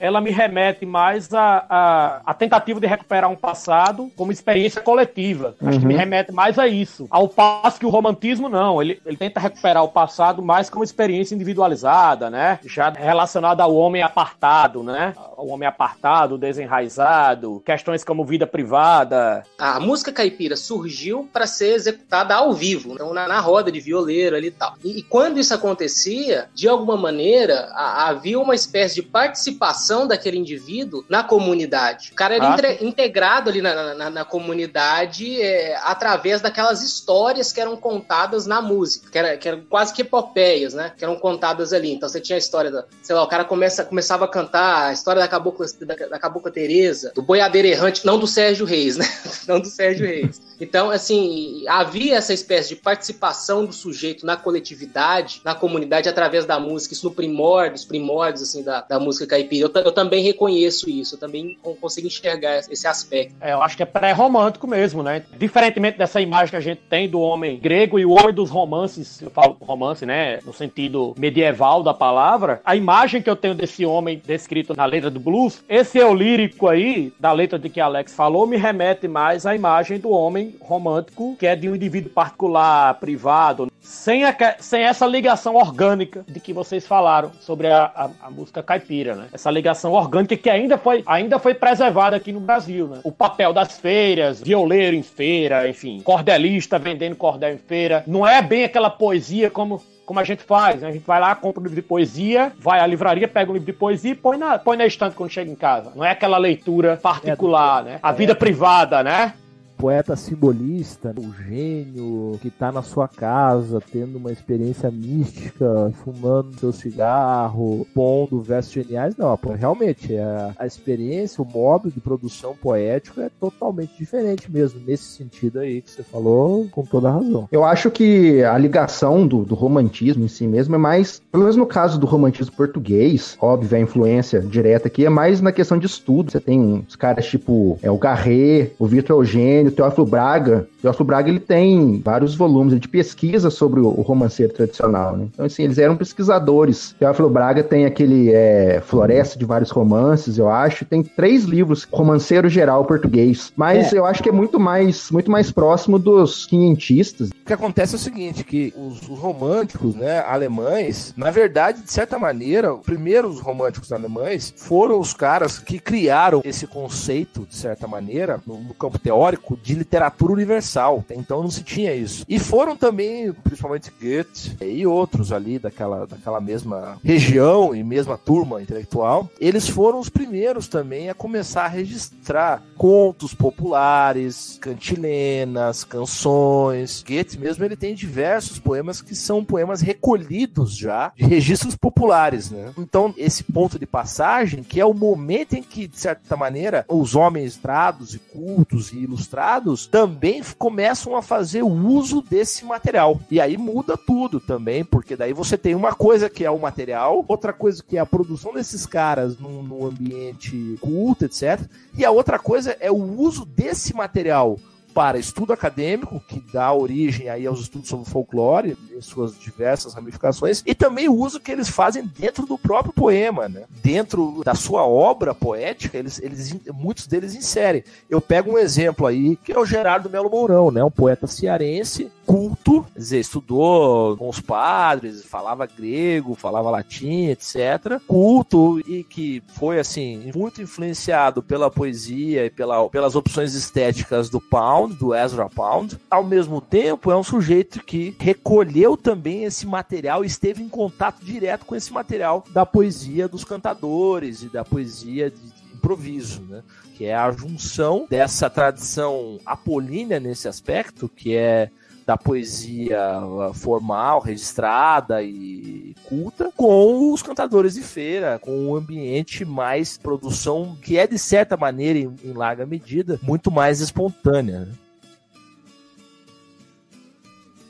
ela me remete mais a, a, a, tentativa de recuperar um passado como experiência coletiva. Acho uhum. que me uhum. remete mais a isso. Ao passo que o romantismo não, ele, ele tenta recuperar o passado mais como experiência individualizada, né? Já relacionada ao homem apartado, né? O homem apartado, desenraizado, questões como vida privada. A música caipira surgiu para ser executada ao vivo, então na, na, roda de violeiro ali e tal. E, e quando isso acontecia, de alguma maneira, a, havia uma espécie de participação participação daquele indivíduo na comunidade. O cara era ah, integrado ali na, na, na comunidade é, através daquelas histórias que eram contadas na música, que, era, que eram quase que epopeias, né? Que eram contadas ali. Então você tinha a história da, sei lá, o cara começa, começava a cantar a história da cabocla, da, da cabocla Teresa, do boiadeiro errante, não do Sérgio Reis, né? [laughs] não do Sérgio Reis. Então, assim, havia essa espécie de participação do sujeito na coletividade, na comunidade, através da música, isso no primórdio, os primórdios, assim, da, da música caipira. Eu, eu também reconheço isso, eu também consigo enxergar esse aspecto. É, eu acho que é pré-romântico mesmo, né? Diferentemente dessa imagem que a gente tem do homem grego e o homem dos romances, eu falo romance, né? No sentido medieval da palavra, a imagem que eu tenho desse homem descrito na letra do blues, esse eu lírico aí, da letra de que Alex falou, me remete mais à imagem do homem romântico, que é de um indivíduo particular, privado, sem, a, sem essa ligação orgânica de que vocês falaram sobre a, a, a música caipira, né? Essa ligação ligação orgânica que ainda foi, ainda foi preservada aqui no Brasil, né? O papel das feiras, violeiro em feira, enfim, cordelista vendendo cordel em feira. Não é bem aquela poesia como como a gente faz, né? A gente vai lá, compra um livro de poesia, vai à livraria, pega um livro de poesia e põe na, põe na estante quando chega em casa. Não é aquela leitura particular, é, né? A vida é. privada, né? Poeta simbolista, o gênio que tá na sua casa, tendo uma experiência mística, fumando seu cigarro, pondo versos geniais. Não, realmente, a, a experiência, o modo de produção poético é totalmente diferente mesmo, nesse sentido aí que você falou, com toda a razão. Eu acho que a ligação do, do romantismo em si mesmo é mais, pelo menos no caso do romantismo português, óbvio, a influência direta aqui é mais na questão de estudo. Você tem uns caras tipo é, o Garret, o Vitor Eugênio, o Teófilo Braga. Teófilo Braga ele tem vários volumes de pesquisa sobre o, romanceiro tradicional. Né? Então, assim, eles eram pesquisadores. Teófilo Braga tem aquele é, Floresta de vários romances, eu acho. Tem três livros, romanceiro geral português. Mas é. eu acho que é muito mais, muito mais próximo dos quinhentistas. O que acontece é o seguinte, que os, os românticos, né, alemães, na verdade, de certa maneira, primeiro os românticos alemães foram os caras que criaram esse conceito, de certa maneira, no, no campo teórico, de literatura universal. Então não se tinha isso. E foram também, principalmente Goethe e outros ali daquela, daquela mesma região e mesma turma intelectual, eles foram os primeiros também a começar a registrar contos populares, cantilenas, canções. Goethe mesmo ele tem diversos poemas que são poemas recolhidos já de registros populares, né? Então esse ponto de passagem, que é o momento em que de certa maneira os homens trados e cultos e ilustrados também começam a fazer uso desse material. E aí muda tudo também, porque daí você tem uma coisa que é o material, outra coisa que é a produção desses caras num, num ambiente culto, etc. E a outra coisa é o uso desse material para estudo acadêmico, que dá origem aí aos estudos sobre folclore, em suas diversas ramificações, e também o uso que eles fazem dentro do próprio poema, né? Dentro da sua obra poética, eles, eles, muitos deles inserem. Eu pego um exemplo aí, que é o Gerardo Melo Mourão, né? Um poeta cearense, culto, quer dizer, estudou com os padres, falava grego, falava latim, etc. Culto e que foi, assim, muito influenciado pela poesia e pela, pelas opções estéticas do Pound, Pound, do Ezra Pound. Ao mesmo tempo, é um sujeito que recolheu também esse material e esteve em contato direto com esse material da poesia dos cantadores e da poesia de improviso, né? Que é a junção dessa tradição apolínea nesse aspecto, que é da poesia uh, formal, registrada e culta, com os cantadores de feira, com um ambiente mais produção que é de certa maneira, em, em larga medida, muito mais espontânea. Né?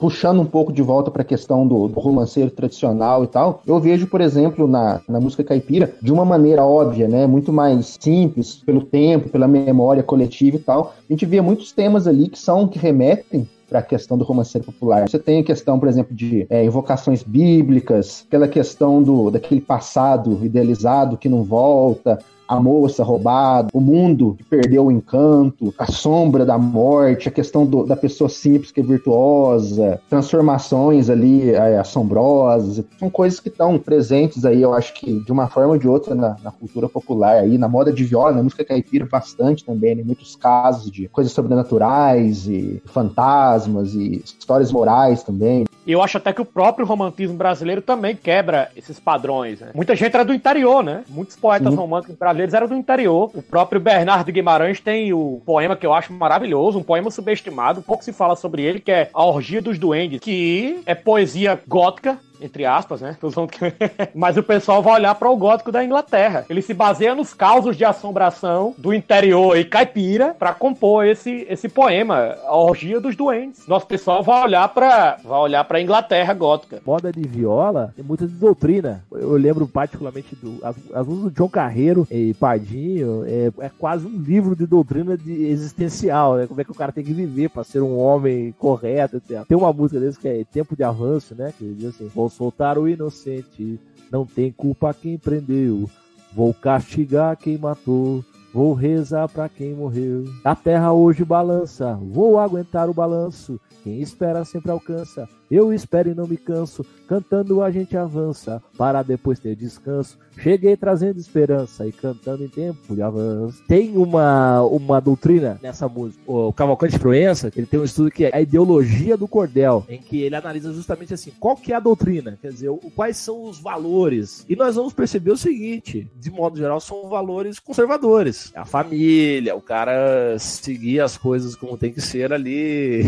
puxando um pouco de volta para a questão do, do, romanceiro tradicional e tal, eu vejo, por exemplo, na, na música caipira, de uma maneira óbvia, né, muito mais simples, pelo tempo, pela memória coletiva e tal, a gente vê muitos temas ali que são, que remetem para a questão do romanceiro popular. Você tem a questão, por exemplo, de é, invocações bíblicas, aquela questão do daquele passado idealizado que não volta, a moça roubada, o mundo que perdeu o encanto, a sombra da morte, a questão do, da pessoa simples que é virtuosa, transformações ali é, assombrosas, são coisas que estão presentes aí, eu acho que de uma forma ou de outra na, na, cultura popular aí, na moda de viola, na música caipira bastante também, né? muitos casos de coisas sobrenaturais e fantasmas e histórias morais também. E eu acho até que o próprio romantismo brasileiro também quebra esses padrões. Né? Muita gente era do interior, né? Muitos poetas Sim. românticos brasileiros eram do interior. O próprio Bernardo Guimarães tem o poema que eu acho maravilhoso, um poema subestimado, pouco se fala sobre ele, que é A Orgia dos Duendes, que é poesia gótica, entre aspas, né? [laughs] Mas o pessoal vai olhar para o gótico da Inglaterra. Ele se baseia nos causos de assombração do interior e caipira para compor esse, esse poema, A Orgia dos Duendes. Nosso pessoal vai olhar para vai olhar para Inglaterra gótica. Moda de viola tem muita doutrina. Eu lembro particularmente do as, as do John Carreiro e Pardinho, é, é quase um livro de doutrina de existencial, né? Como é que o cara tem que viver para ser um homem correto, etc. Tem uma música desse que é Tempo de Avanço, né? Que diz assim: soltar o inocente, não tem culpa quem prendeu. Vou castigar quem matou, vou rezar para quem morreu. A terra hoje balança, vou aguentar o balanço. Quem espera sempre alcança. Eu espero e não me canso. Cantando a gente avança, para depois ter descanso. Cheguei trazendo esperança e cantando em tempo de avanço. Tem uma, uma doutrina nessa música. O Cavalcante Proença, ele tem um estudo que é a ideologia do cordel, em que ele analisa justamente assim, qual que é a doutrina? Quer dizer, quais são os valores? E nós vamos perceber o seguinte, de modo geral, são valores conservadores. A família, o cara seguir as coisas como tem que ser ali,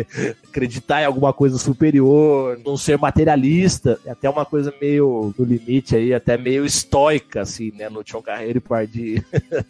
[laughs] acreditar em alguma coisa superior, não ser materialista, é até uma coisa meio no limite aí, até meio estoica, assim, né, no Tião Carreiro e Pardi.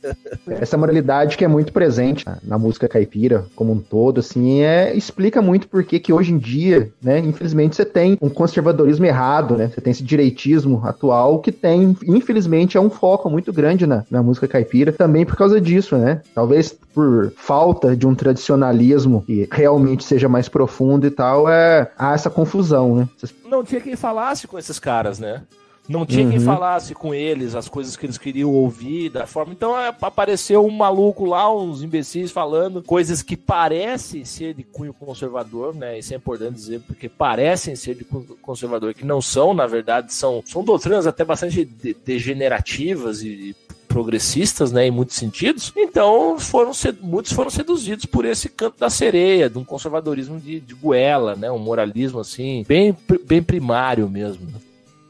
[laughs] Essa moralidade que é muito presente na música caipira como um todo, assim, é, explica muito porque que hoje em dia, né, infelizmente você tem um conservadorismo errado, né, você tem esse direitismo atual que tem, infelizmente, é um foco muito grande na, na música caipira, também por causa disso, né, talvez por falta de um tradicionalismo que realmente seja mais profundo e tal, é, há essa confusão, né. Não tinha quem falasse com esses caras, né? Não tinha uhum. quem falasse com eles as coisas que eles queriam ouvir da forma. Então é, apareceu um maluco lá, uns imbecis falando coisas que parecem ser de cunho conservador, né? Isso é importante dizer, porque parecem ser de cunho conservador, que não são, na verdade, são, são doutrinas até bastante de, degenerativas e progressistas, né, em muitos sentidos. Então, foram muitos foram seduzidos por esse canto da sereia, de um conservadorismo de, de goela, né, um moralismo assim, bem, bem primário mesmo.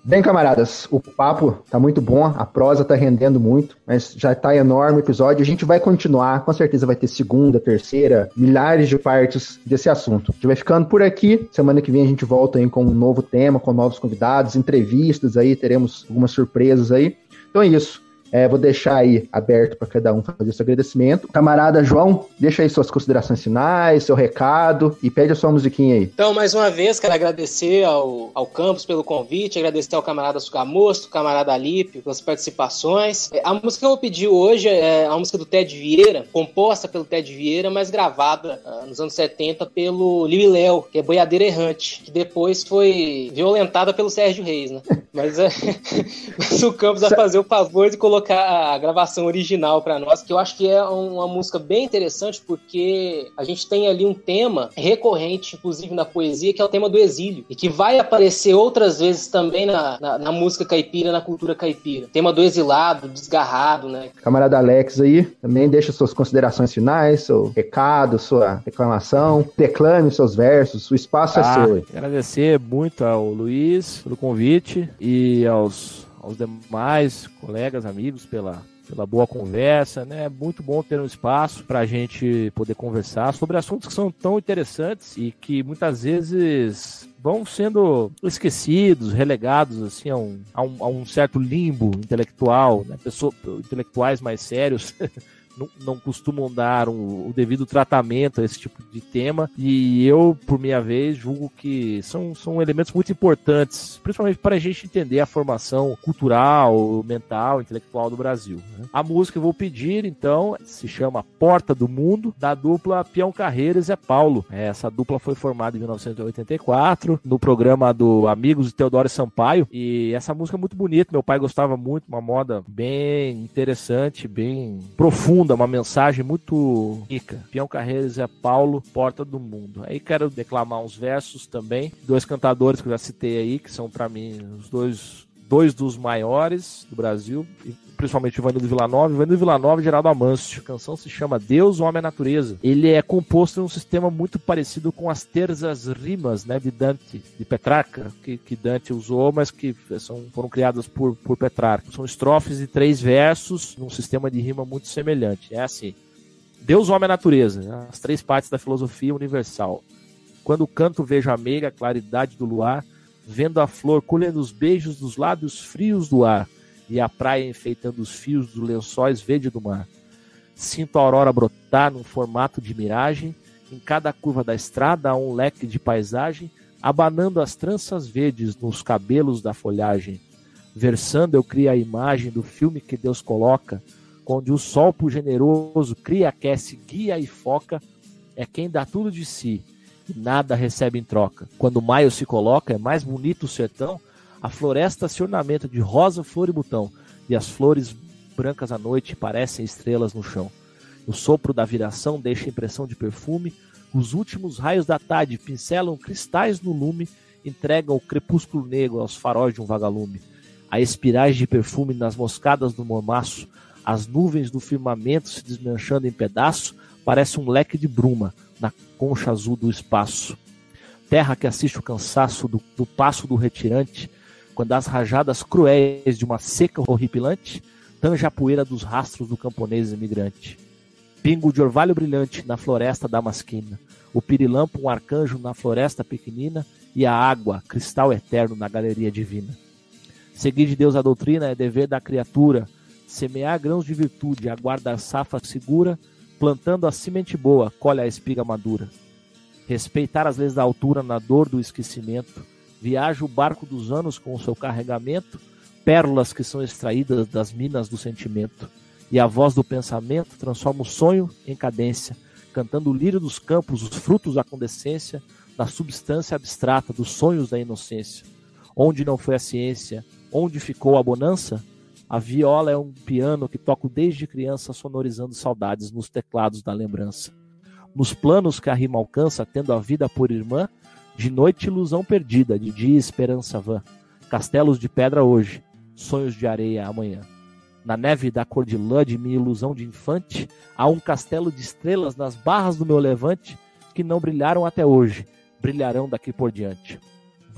Bem, camaradas, o papo tá muito bom, a prosa tá rendendo muito, mas já tá enorme o episódio. A gente vai continuar, com certeza vai ter segunda, terceira, milhares de partes desse assunto. A gente vai ficando por aqui. Semana que vem a gente volta aí com um novo tema, com novos convidados, entrevistas aí, teremos algumas surpresas aí. Então é isso. É, vou deixar aí aberto para cada um fazer seu agradecimento. Camarada João, deixa aí suas considerações finais, seu recado e pede a sua musiquinha aí. Então, mais uma vez, quero agradecer ao, ao Campos pelo convite, agradecer ao camarada Sucamosto, camarada Alipe, pelas participações. É, a música que eu vou pedir hoje é a música do Ted Vieira, composta pelo Ted Vieira, mas gravada uh, nos anos 70 pelo Liu Léo, que é Boiadeira Errante, que depois foi violentada pelo Sérgio Reis, né? Mas, é, [laughs] mas o Campos vai fazer o favor de colocar colocar a gravação original para nós, que eu acho que é uma música bem interessante, porque a gente tem ali um tema recorrente, inclusive na poesia, que é o tema do exílio, e que vai aparecer outras vezes também na, na, na música caipira, na cultura caipira. Tema do exilado, desgarrado, né? Camarada Alex aí, também deixa suas considerações finais, seu recado, sua reclamação, declame seus versos, o espaço é ah, é seu. Agradecer muito ao Luiz pelo convite e aos aos demais colegas, amigos pela, pela boa conversa, né? É muito bom ter um espaço para a gente poder conversar sobre assuntos que são tão interessantes e que muitas vezes vão sendo esquecidos, relegados assim a um, a um, a um certo limbo intelectual, né? Pessoas, intelectuais mais sérios [laughs] não, costumam dar um, o devido tratamento a esse tipo de tema. E eu, por minha vez, julgo que são, são elementos muito importantes, principalmente para a gente entender a formação cultural, mental, intelectual do Brasil. Né? A música que eu vou pedir, então, se chama Porta do Mundo, da dupla Peão Carreira e Zé Paulo. Essa dupla foi formada em 1984 no programa do Amigos de Teodoro Sampaio. E essa música é muito bonita, meu pai gostava muito, uma moda bem interessante, bem profunda profunda, uma mensagem muito rica. Pião Carreiras é Paulo, Porta do Mundo. Aí quero declamar uns versos também, dois cantadores que eu já citei aí, que são para mim os dois dois dos maiores do Brasil, principalmente Ivanildo Villanova. Ivanildo Villanova e Geraldo Amâncio. A canção se chama Deus, Homem e Natureza. Ele é composto em um sistema muito parecido com as terzas rimas né, de Dante, de Petrarca, que, que Dante usou, mas que são, foram criadas por, por Petrarca. São estrofes de três versos, num sistema de rima muito semelhante. É assim. Deus, homem e natureza, né? as três partes da filosofia universal. Quando canto vejo a meiga claridade do luar, vendo a flor colhendo os beijos dos lábios frios do ar, e a praia enfeitando os fios dos lençóis verde do mar. Sinto a aurora brotar num formato de miragem, em cada curva da estrada há um leque de paisagem, abanando as tranças verdes nos cabelos da folhagem. Versando eu crio a imagem do filme que Deus coloca, onde o sol por generoso cria, aquece, guia e foca, é quem dá tudo de si, e nada recebe em troca. Quando maio se coloca, é mais bonito o sertão, a floresta se ornamenta de rosa, flor e botão, e as flores brancas à noite parecem estrelas no chão. O sopro da viração deixa impressão de perfume, os últimos raios da tarde pincelam cristais no lume, entregam o crepúsculo negro aos faróis de um vagalume. A espirais de perfume nas moscadas do mormaço, as nuvens do firmamento se desmanchando em pedaço, parece um leque de bruma, na concha azul do espaço. Terra que assiste o cansaço do, do passo do retirante, quando as rajadas cruéis de uma seca horripilante tanja a poeira dos rastros do camponês imigrante. Pingo de orvalho brilhante na floresta damasquina, o pirilampo um arcanjo na floresta pequenina e a água, cristal eterno na galeria divina. Seguir de Deus a doutrina é dever da criatura, semear grãos de virtude, aguarda a safra segura, plantando a semente boa, colhe a espiga madura. Respeitar as leis da altura na dor do esquecimento, viaja o barco dos anos com o seu carregamento, pérolas que são extraídas das minas do sentimento. E a voz do pensamento transforma o sonho em cadência, cantando o lírio dos campos, os frutos da condescência, da substância abstrata dos sonhos da inocência. Onde não foi a ciência, onde ficou a bonança, a viola é um piano que toco desde criança, sonorizando saudades nos teclados da lembrança. Nos planos que a rima alcança, tendo a vida por irmã, de noite ilusão perdida, de dia esperança vã. Castelos de pedra hoje, sonhos de areia amanhã. Na neve da cor de lã de minha ilusão de infante, há um castelo de estrelas nas barras do meu levante que não brilharam até hoje, brilharão daqui por diante.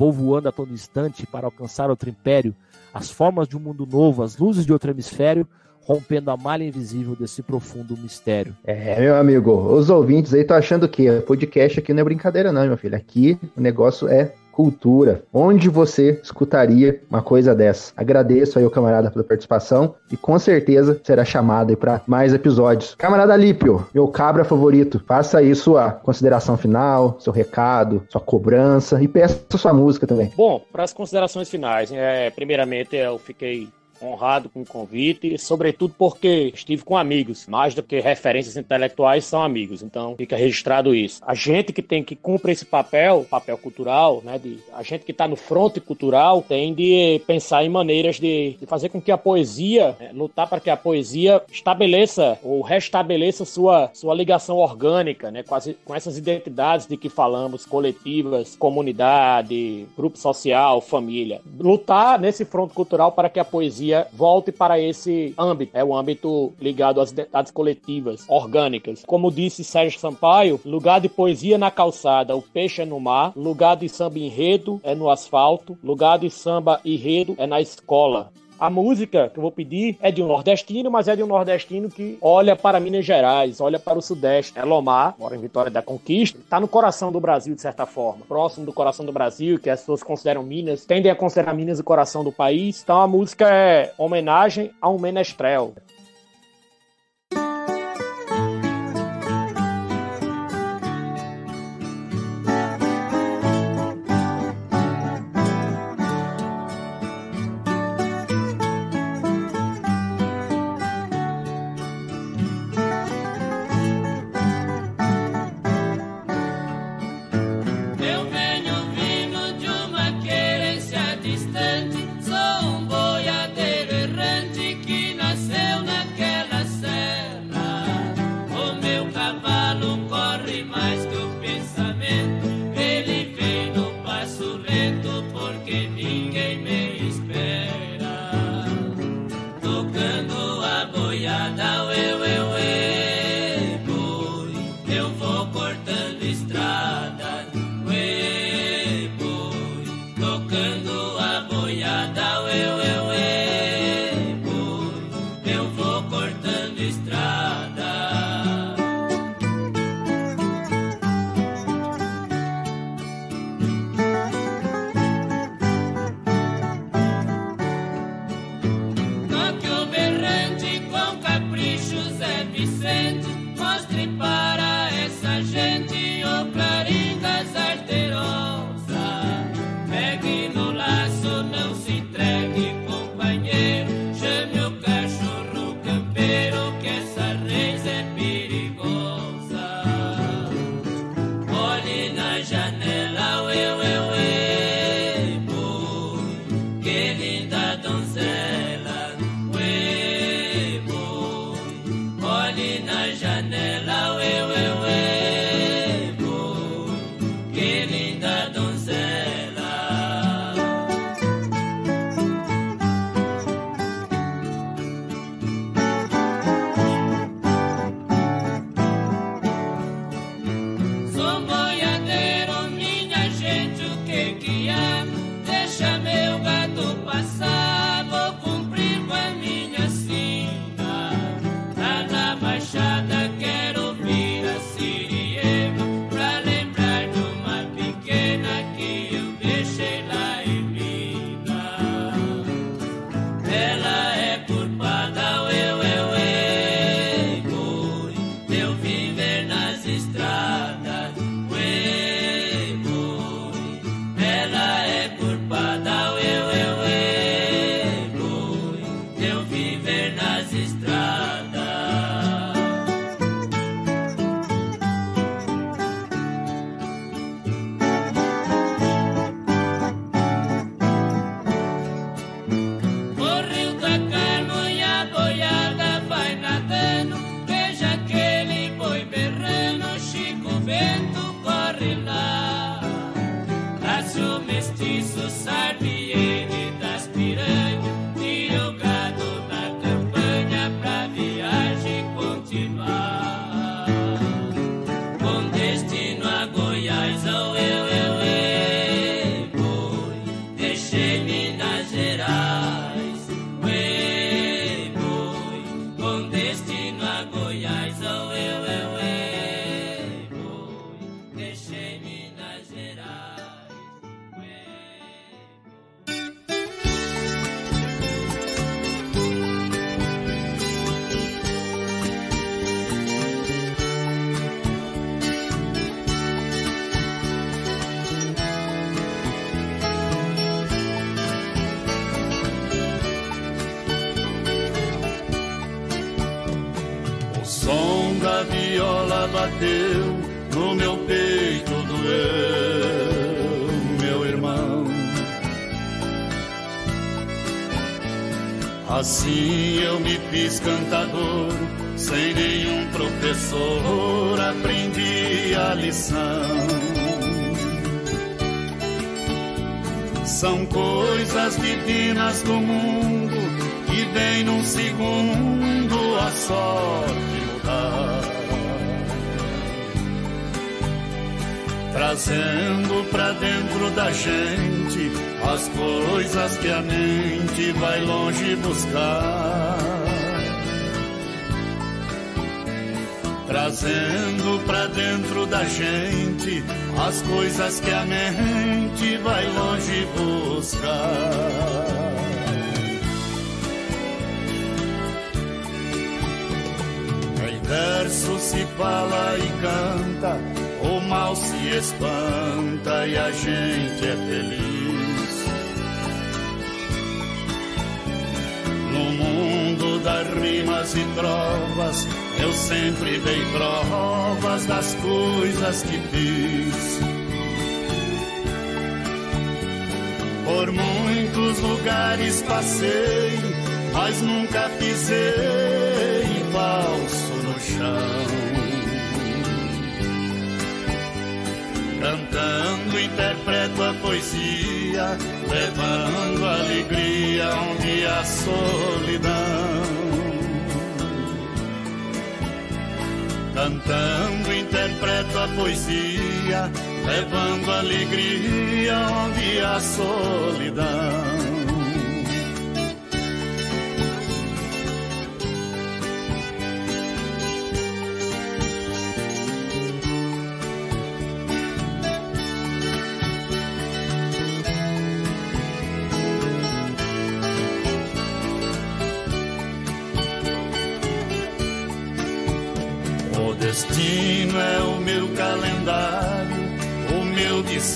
Vou voando a todo instante para alcançar outro império, as formas de um mundo novo, as luzes de outro hemisfério, rompendo a malha invisível desse profundo mistério. É, meu amigo, os ouvintes aí estão achando que podcast aqui não é brincadeira, não, meu filho. Aqui o negócio é cultura. Onde você escutaria uma coisa dessa? Agradeço aí o camarada pela participação e com certeza será chamado para mais episódios. Camarada Lípio, meu cabra favorito, faça aí sua consideração final, seu recado, sua cobrança e peça sua música também. Bom, para as considerações finais, é, primeiramente eu fiquei honrado com o convite, sobretudo porque estive com amigos, mais do que referências intelectuais são amigos, então fica registrado isso. A gente que tem que cumprir esse papel, papel cultural, né, de, a gente que está no fronte cultural tem de pensar em maneiras de, de fazer com que a poesia, né, lutar para que a poesia estabeleça ou restabeleça sua, sua ligação orgânica, né, com, as, com essas identidades de que falamos, coletivas, comunidade, grupo social, família. Lutar nesse fronte cultural para que a poesia volte para esse âmbito, é o âmbito ligado às identidades coletivas, orgânicas. Como disse Sérgio Sampaio, lugar de poesia na calçada, o peixe é no mar, lugar de samba enredo é no asfalto, lugar de samba enredo é na escola. A música que eu vou pedir é de um nordestino, mas é de um nordestino que olha para Minas Gerais, olha para o Sudeste. É Lomar, mora em Vitória da Conquista, está no coração do Brasil, de certa forma. Próximo do coração do Brasil, que as pessoas consideram Minas, tendem a considerar Minas o coração do país. Então a música é homenagem a um menestrel. Bateu no meu peito doeu, meu irmão. Assim eu me fiz cantador, sem nenhum professor aprendi a lição. São coisas divinas do mundo que vem num segundo a sorte Trazendo pra dentro da gente as coisas que a mente vai longe buscar. trazendo pra dentro da gente as coisas que a mente vai longe buscar. Em verso se fala e canta, o mal se espanta e a gente é feliz. No mundo das rimas e trovas, eu sempre dei provas das coisas que fiz. Por muitos lugares passei, mas nunca pisei falso poesia, levando alegria onde a solidão. Cantando interpreto a poesia, levando alegria onde há solidão.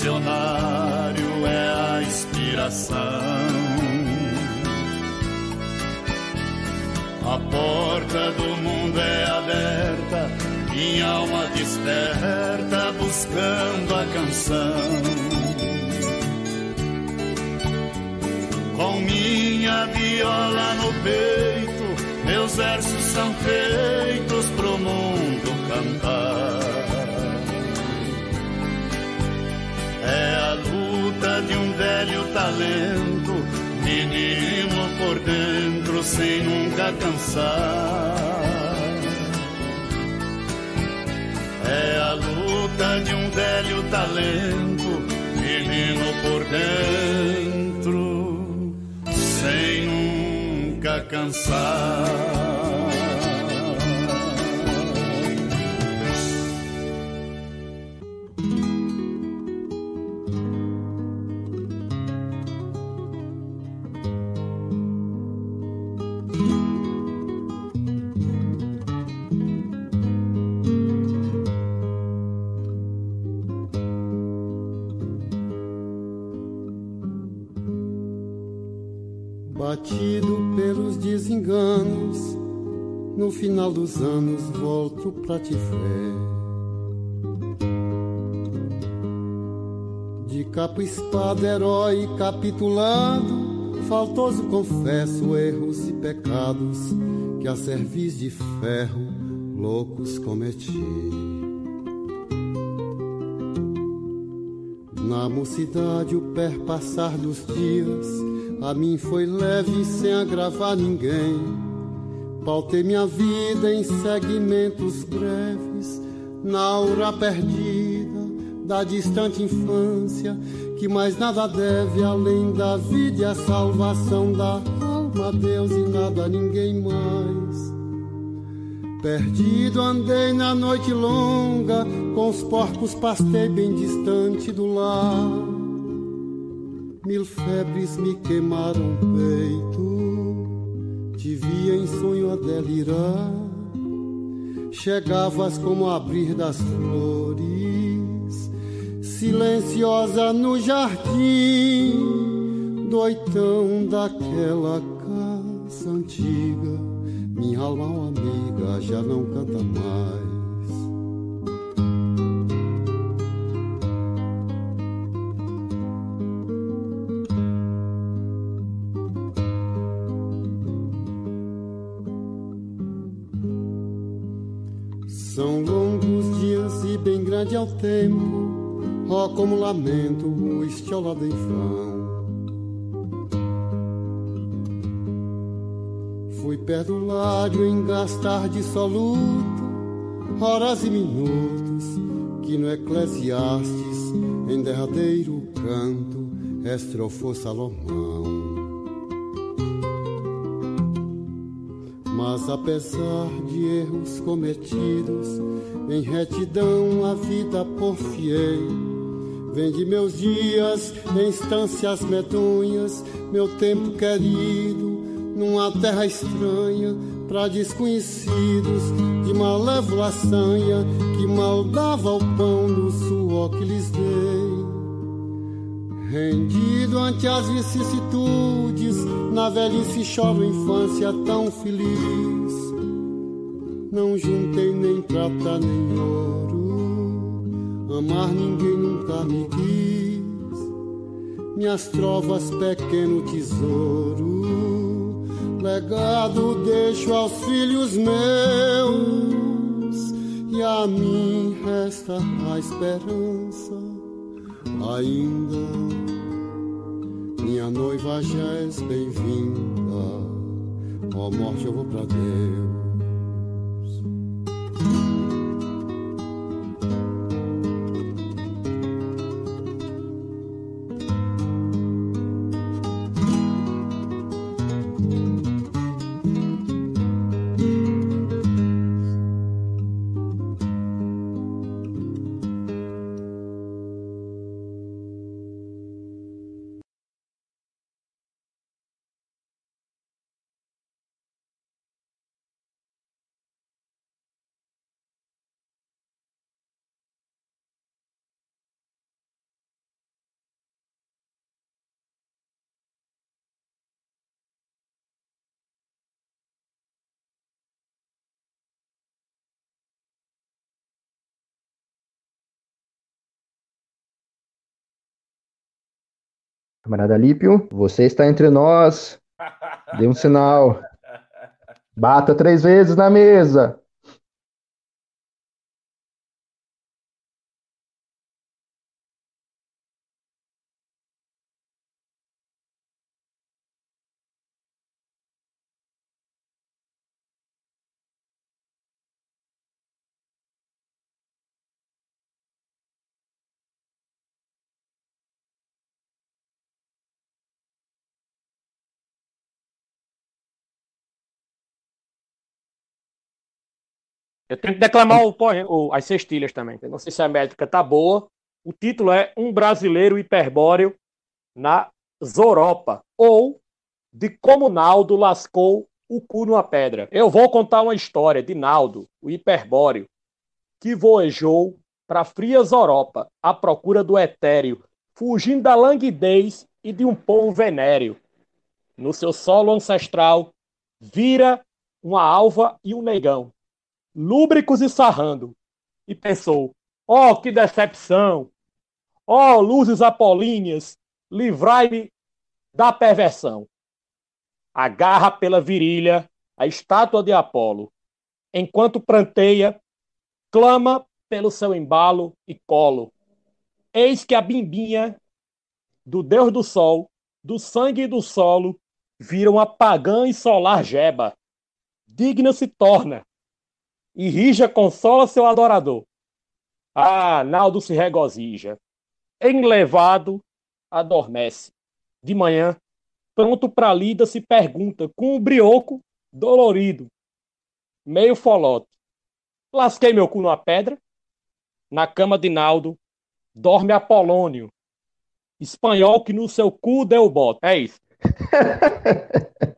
Dicionário é a inspiração. A porta do mundo é aberta, minha alma desperta buscando a canção. Com minha viola no peito, meus versos são feitos pro mundo cantar. De um velho talento, menino por dentro sem nunca cansar. É a luta de um velho talento, menino por dentro sem nunca cansar. Desenganos. No final dos anos volto pra te ver. De capa espada, herói capitulado, faltoso confesso erros e pecados que a cerviz de ferro loucos cometi. Na mocidade, o perpassar dos dias a mim foi leve sem agravar ninguém. Pautei minha vida em segmentos breves, na aura perdida da distante infância, que mais nada deve além da vida e a salvação da alma a Deus e nada a ninguém mais. Perdido andei na noite longa, com os porcos pastei bem distante do lar. Mil febres me queimaram o peito, te via em sonho a delirar. Chegavas como abrir das flores, silenciosa no jardim, doitão daquela casa antiga. Minha alma amiga já não canta mais. Grande é o tempo, ó como lamento o em vão. Fui perdulário em gastar dissoluto horas e minutos que no Eclesiastes em derradeiro canto estrofou Salomão. Mas apesar de erros cometidos, em retidão a vida porfiei. Vende meus dias em instâncias medonhas, meu tempo querido, numa terra estranha, para desconhecidos, de malévola sanha, que mal dava o pão do suor que lhes dei. Rendido ante as vicissitudes, na velhice choro infância tão feliz. Não juntei nem prata nem ouro, amar ninguém nunca me quis. Minhas trovas, pequeno tesouro, legado deixo aos filhos meus, e a mim resta a esperança ainda minha noiva já és bem-vinda. Ó morte, eu vou pra Deus. Camarada Lípio, você está entre nós. Dê um sinal. [laughs] Bata três vezes na mesa. Eu tenho que declamar o, o, as cestilhas também. não sei se a métrica tá boa. O título é Um Brasileiro Hiperbóreo na Zoropa. Ou De Como Naldo Lascou o Cu numa Pedra. Eu vou contar uma história de Naldo, o hiperbóreo, que voejou para fria Zoropa à procura do etéreo, fugindo da languidez e de um povo venéreo. No seu solo ancestral, vira uma alva e um negão lúbricos e sarrando, e pensou: oh, que decepção! Oh, luzes apolíneas, livrai-me da perversão. Agarra pela virilha a estátua de Apolo, enquanto pranteia, clama pelo seu embalo e colo. Eis que a bimbinha do Deus do Sol, do sangue e do solo, vira uma pagã e solar jeba. Digna se torna, e rija consola seu adorador. Ah, Naldo se regozija. Enlevado, adormece. De manhã, pronto para lida, se pergunta, com o brioco dolorido, meio folote. Lasquei meu cu numa pedra. Na cama de Naldo, dorme Apolônio, espanhol que no seu cu deu bote. É isso. [laughs]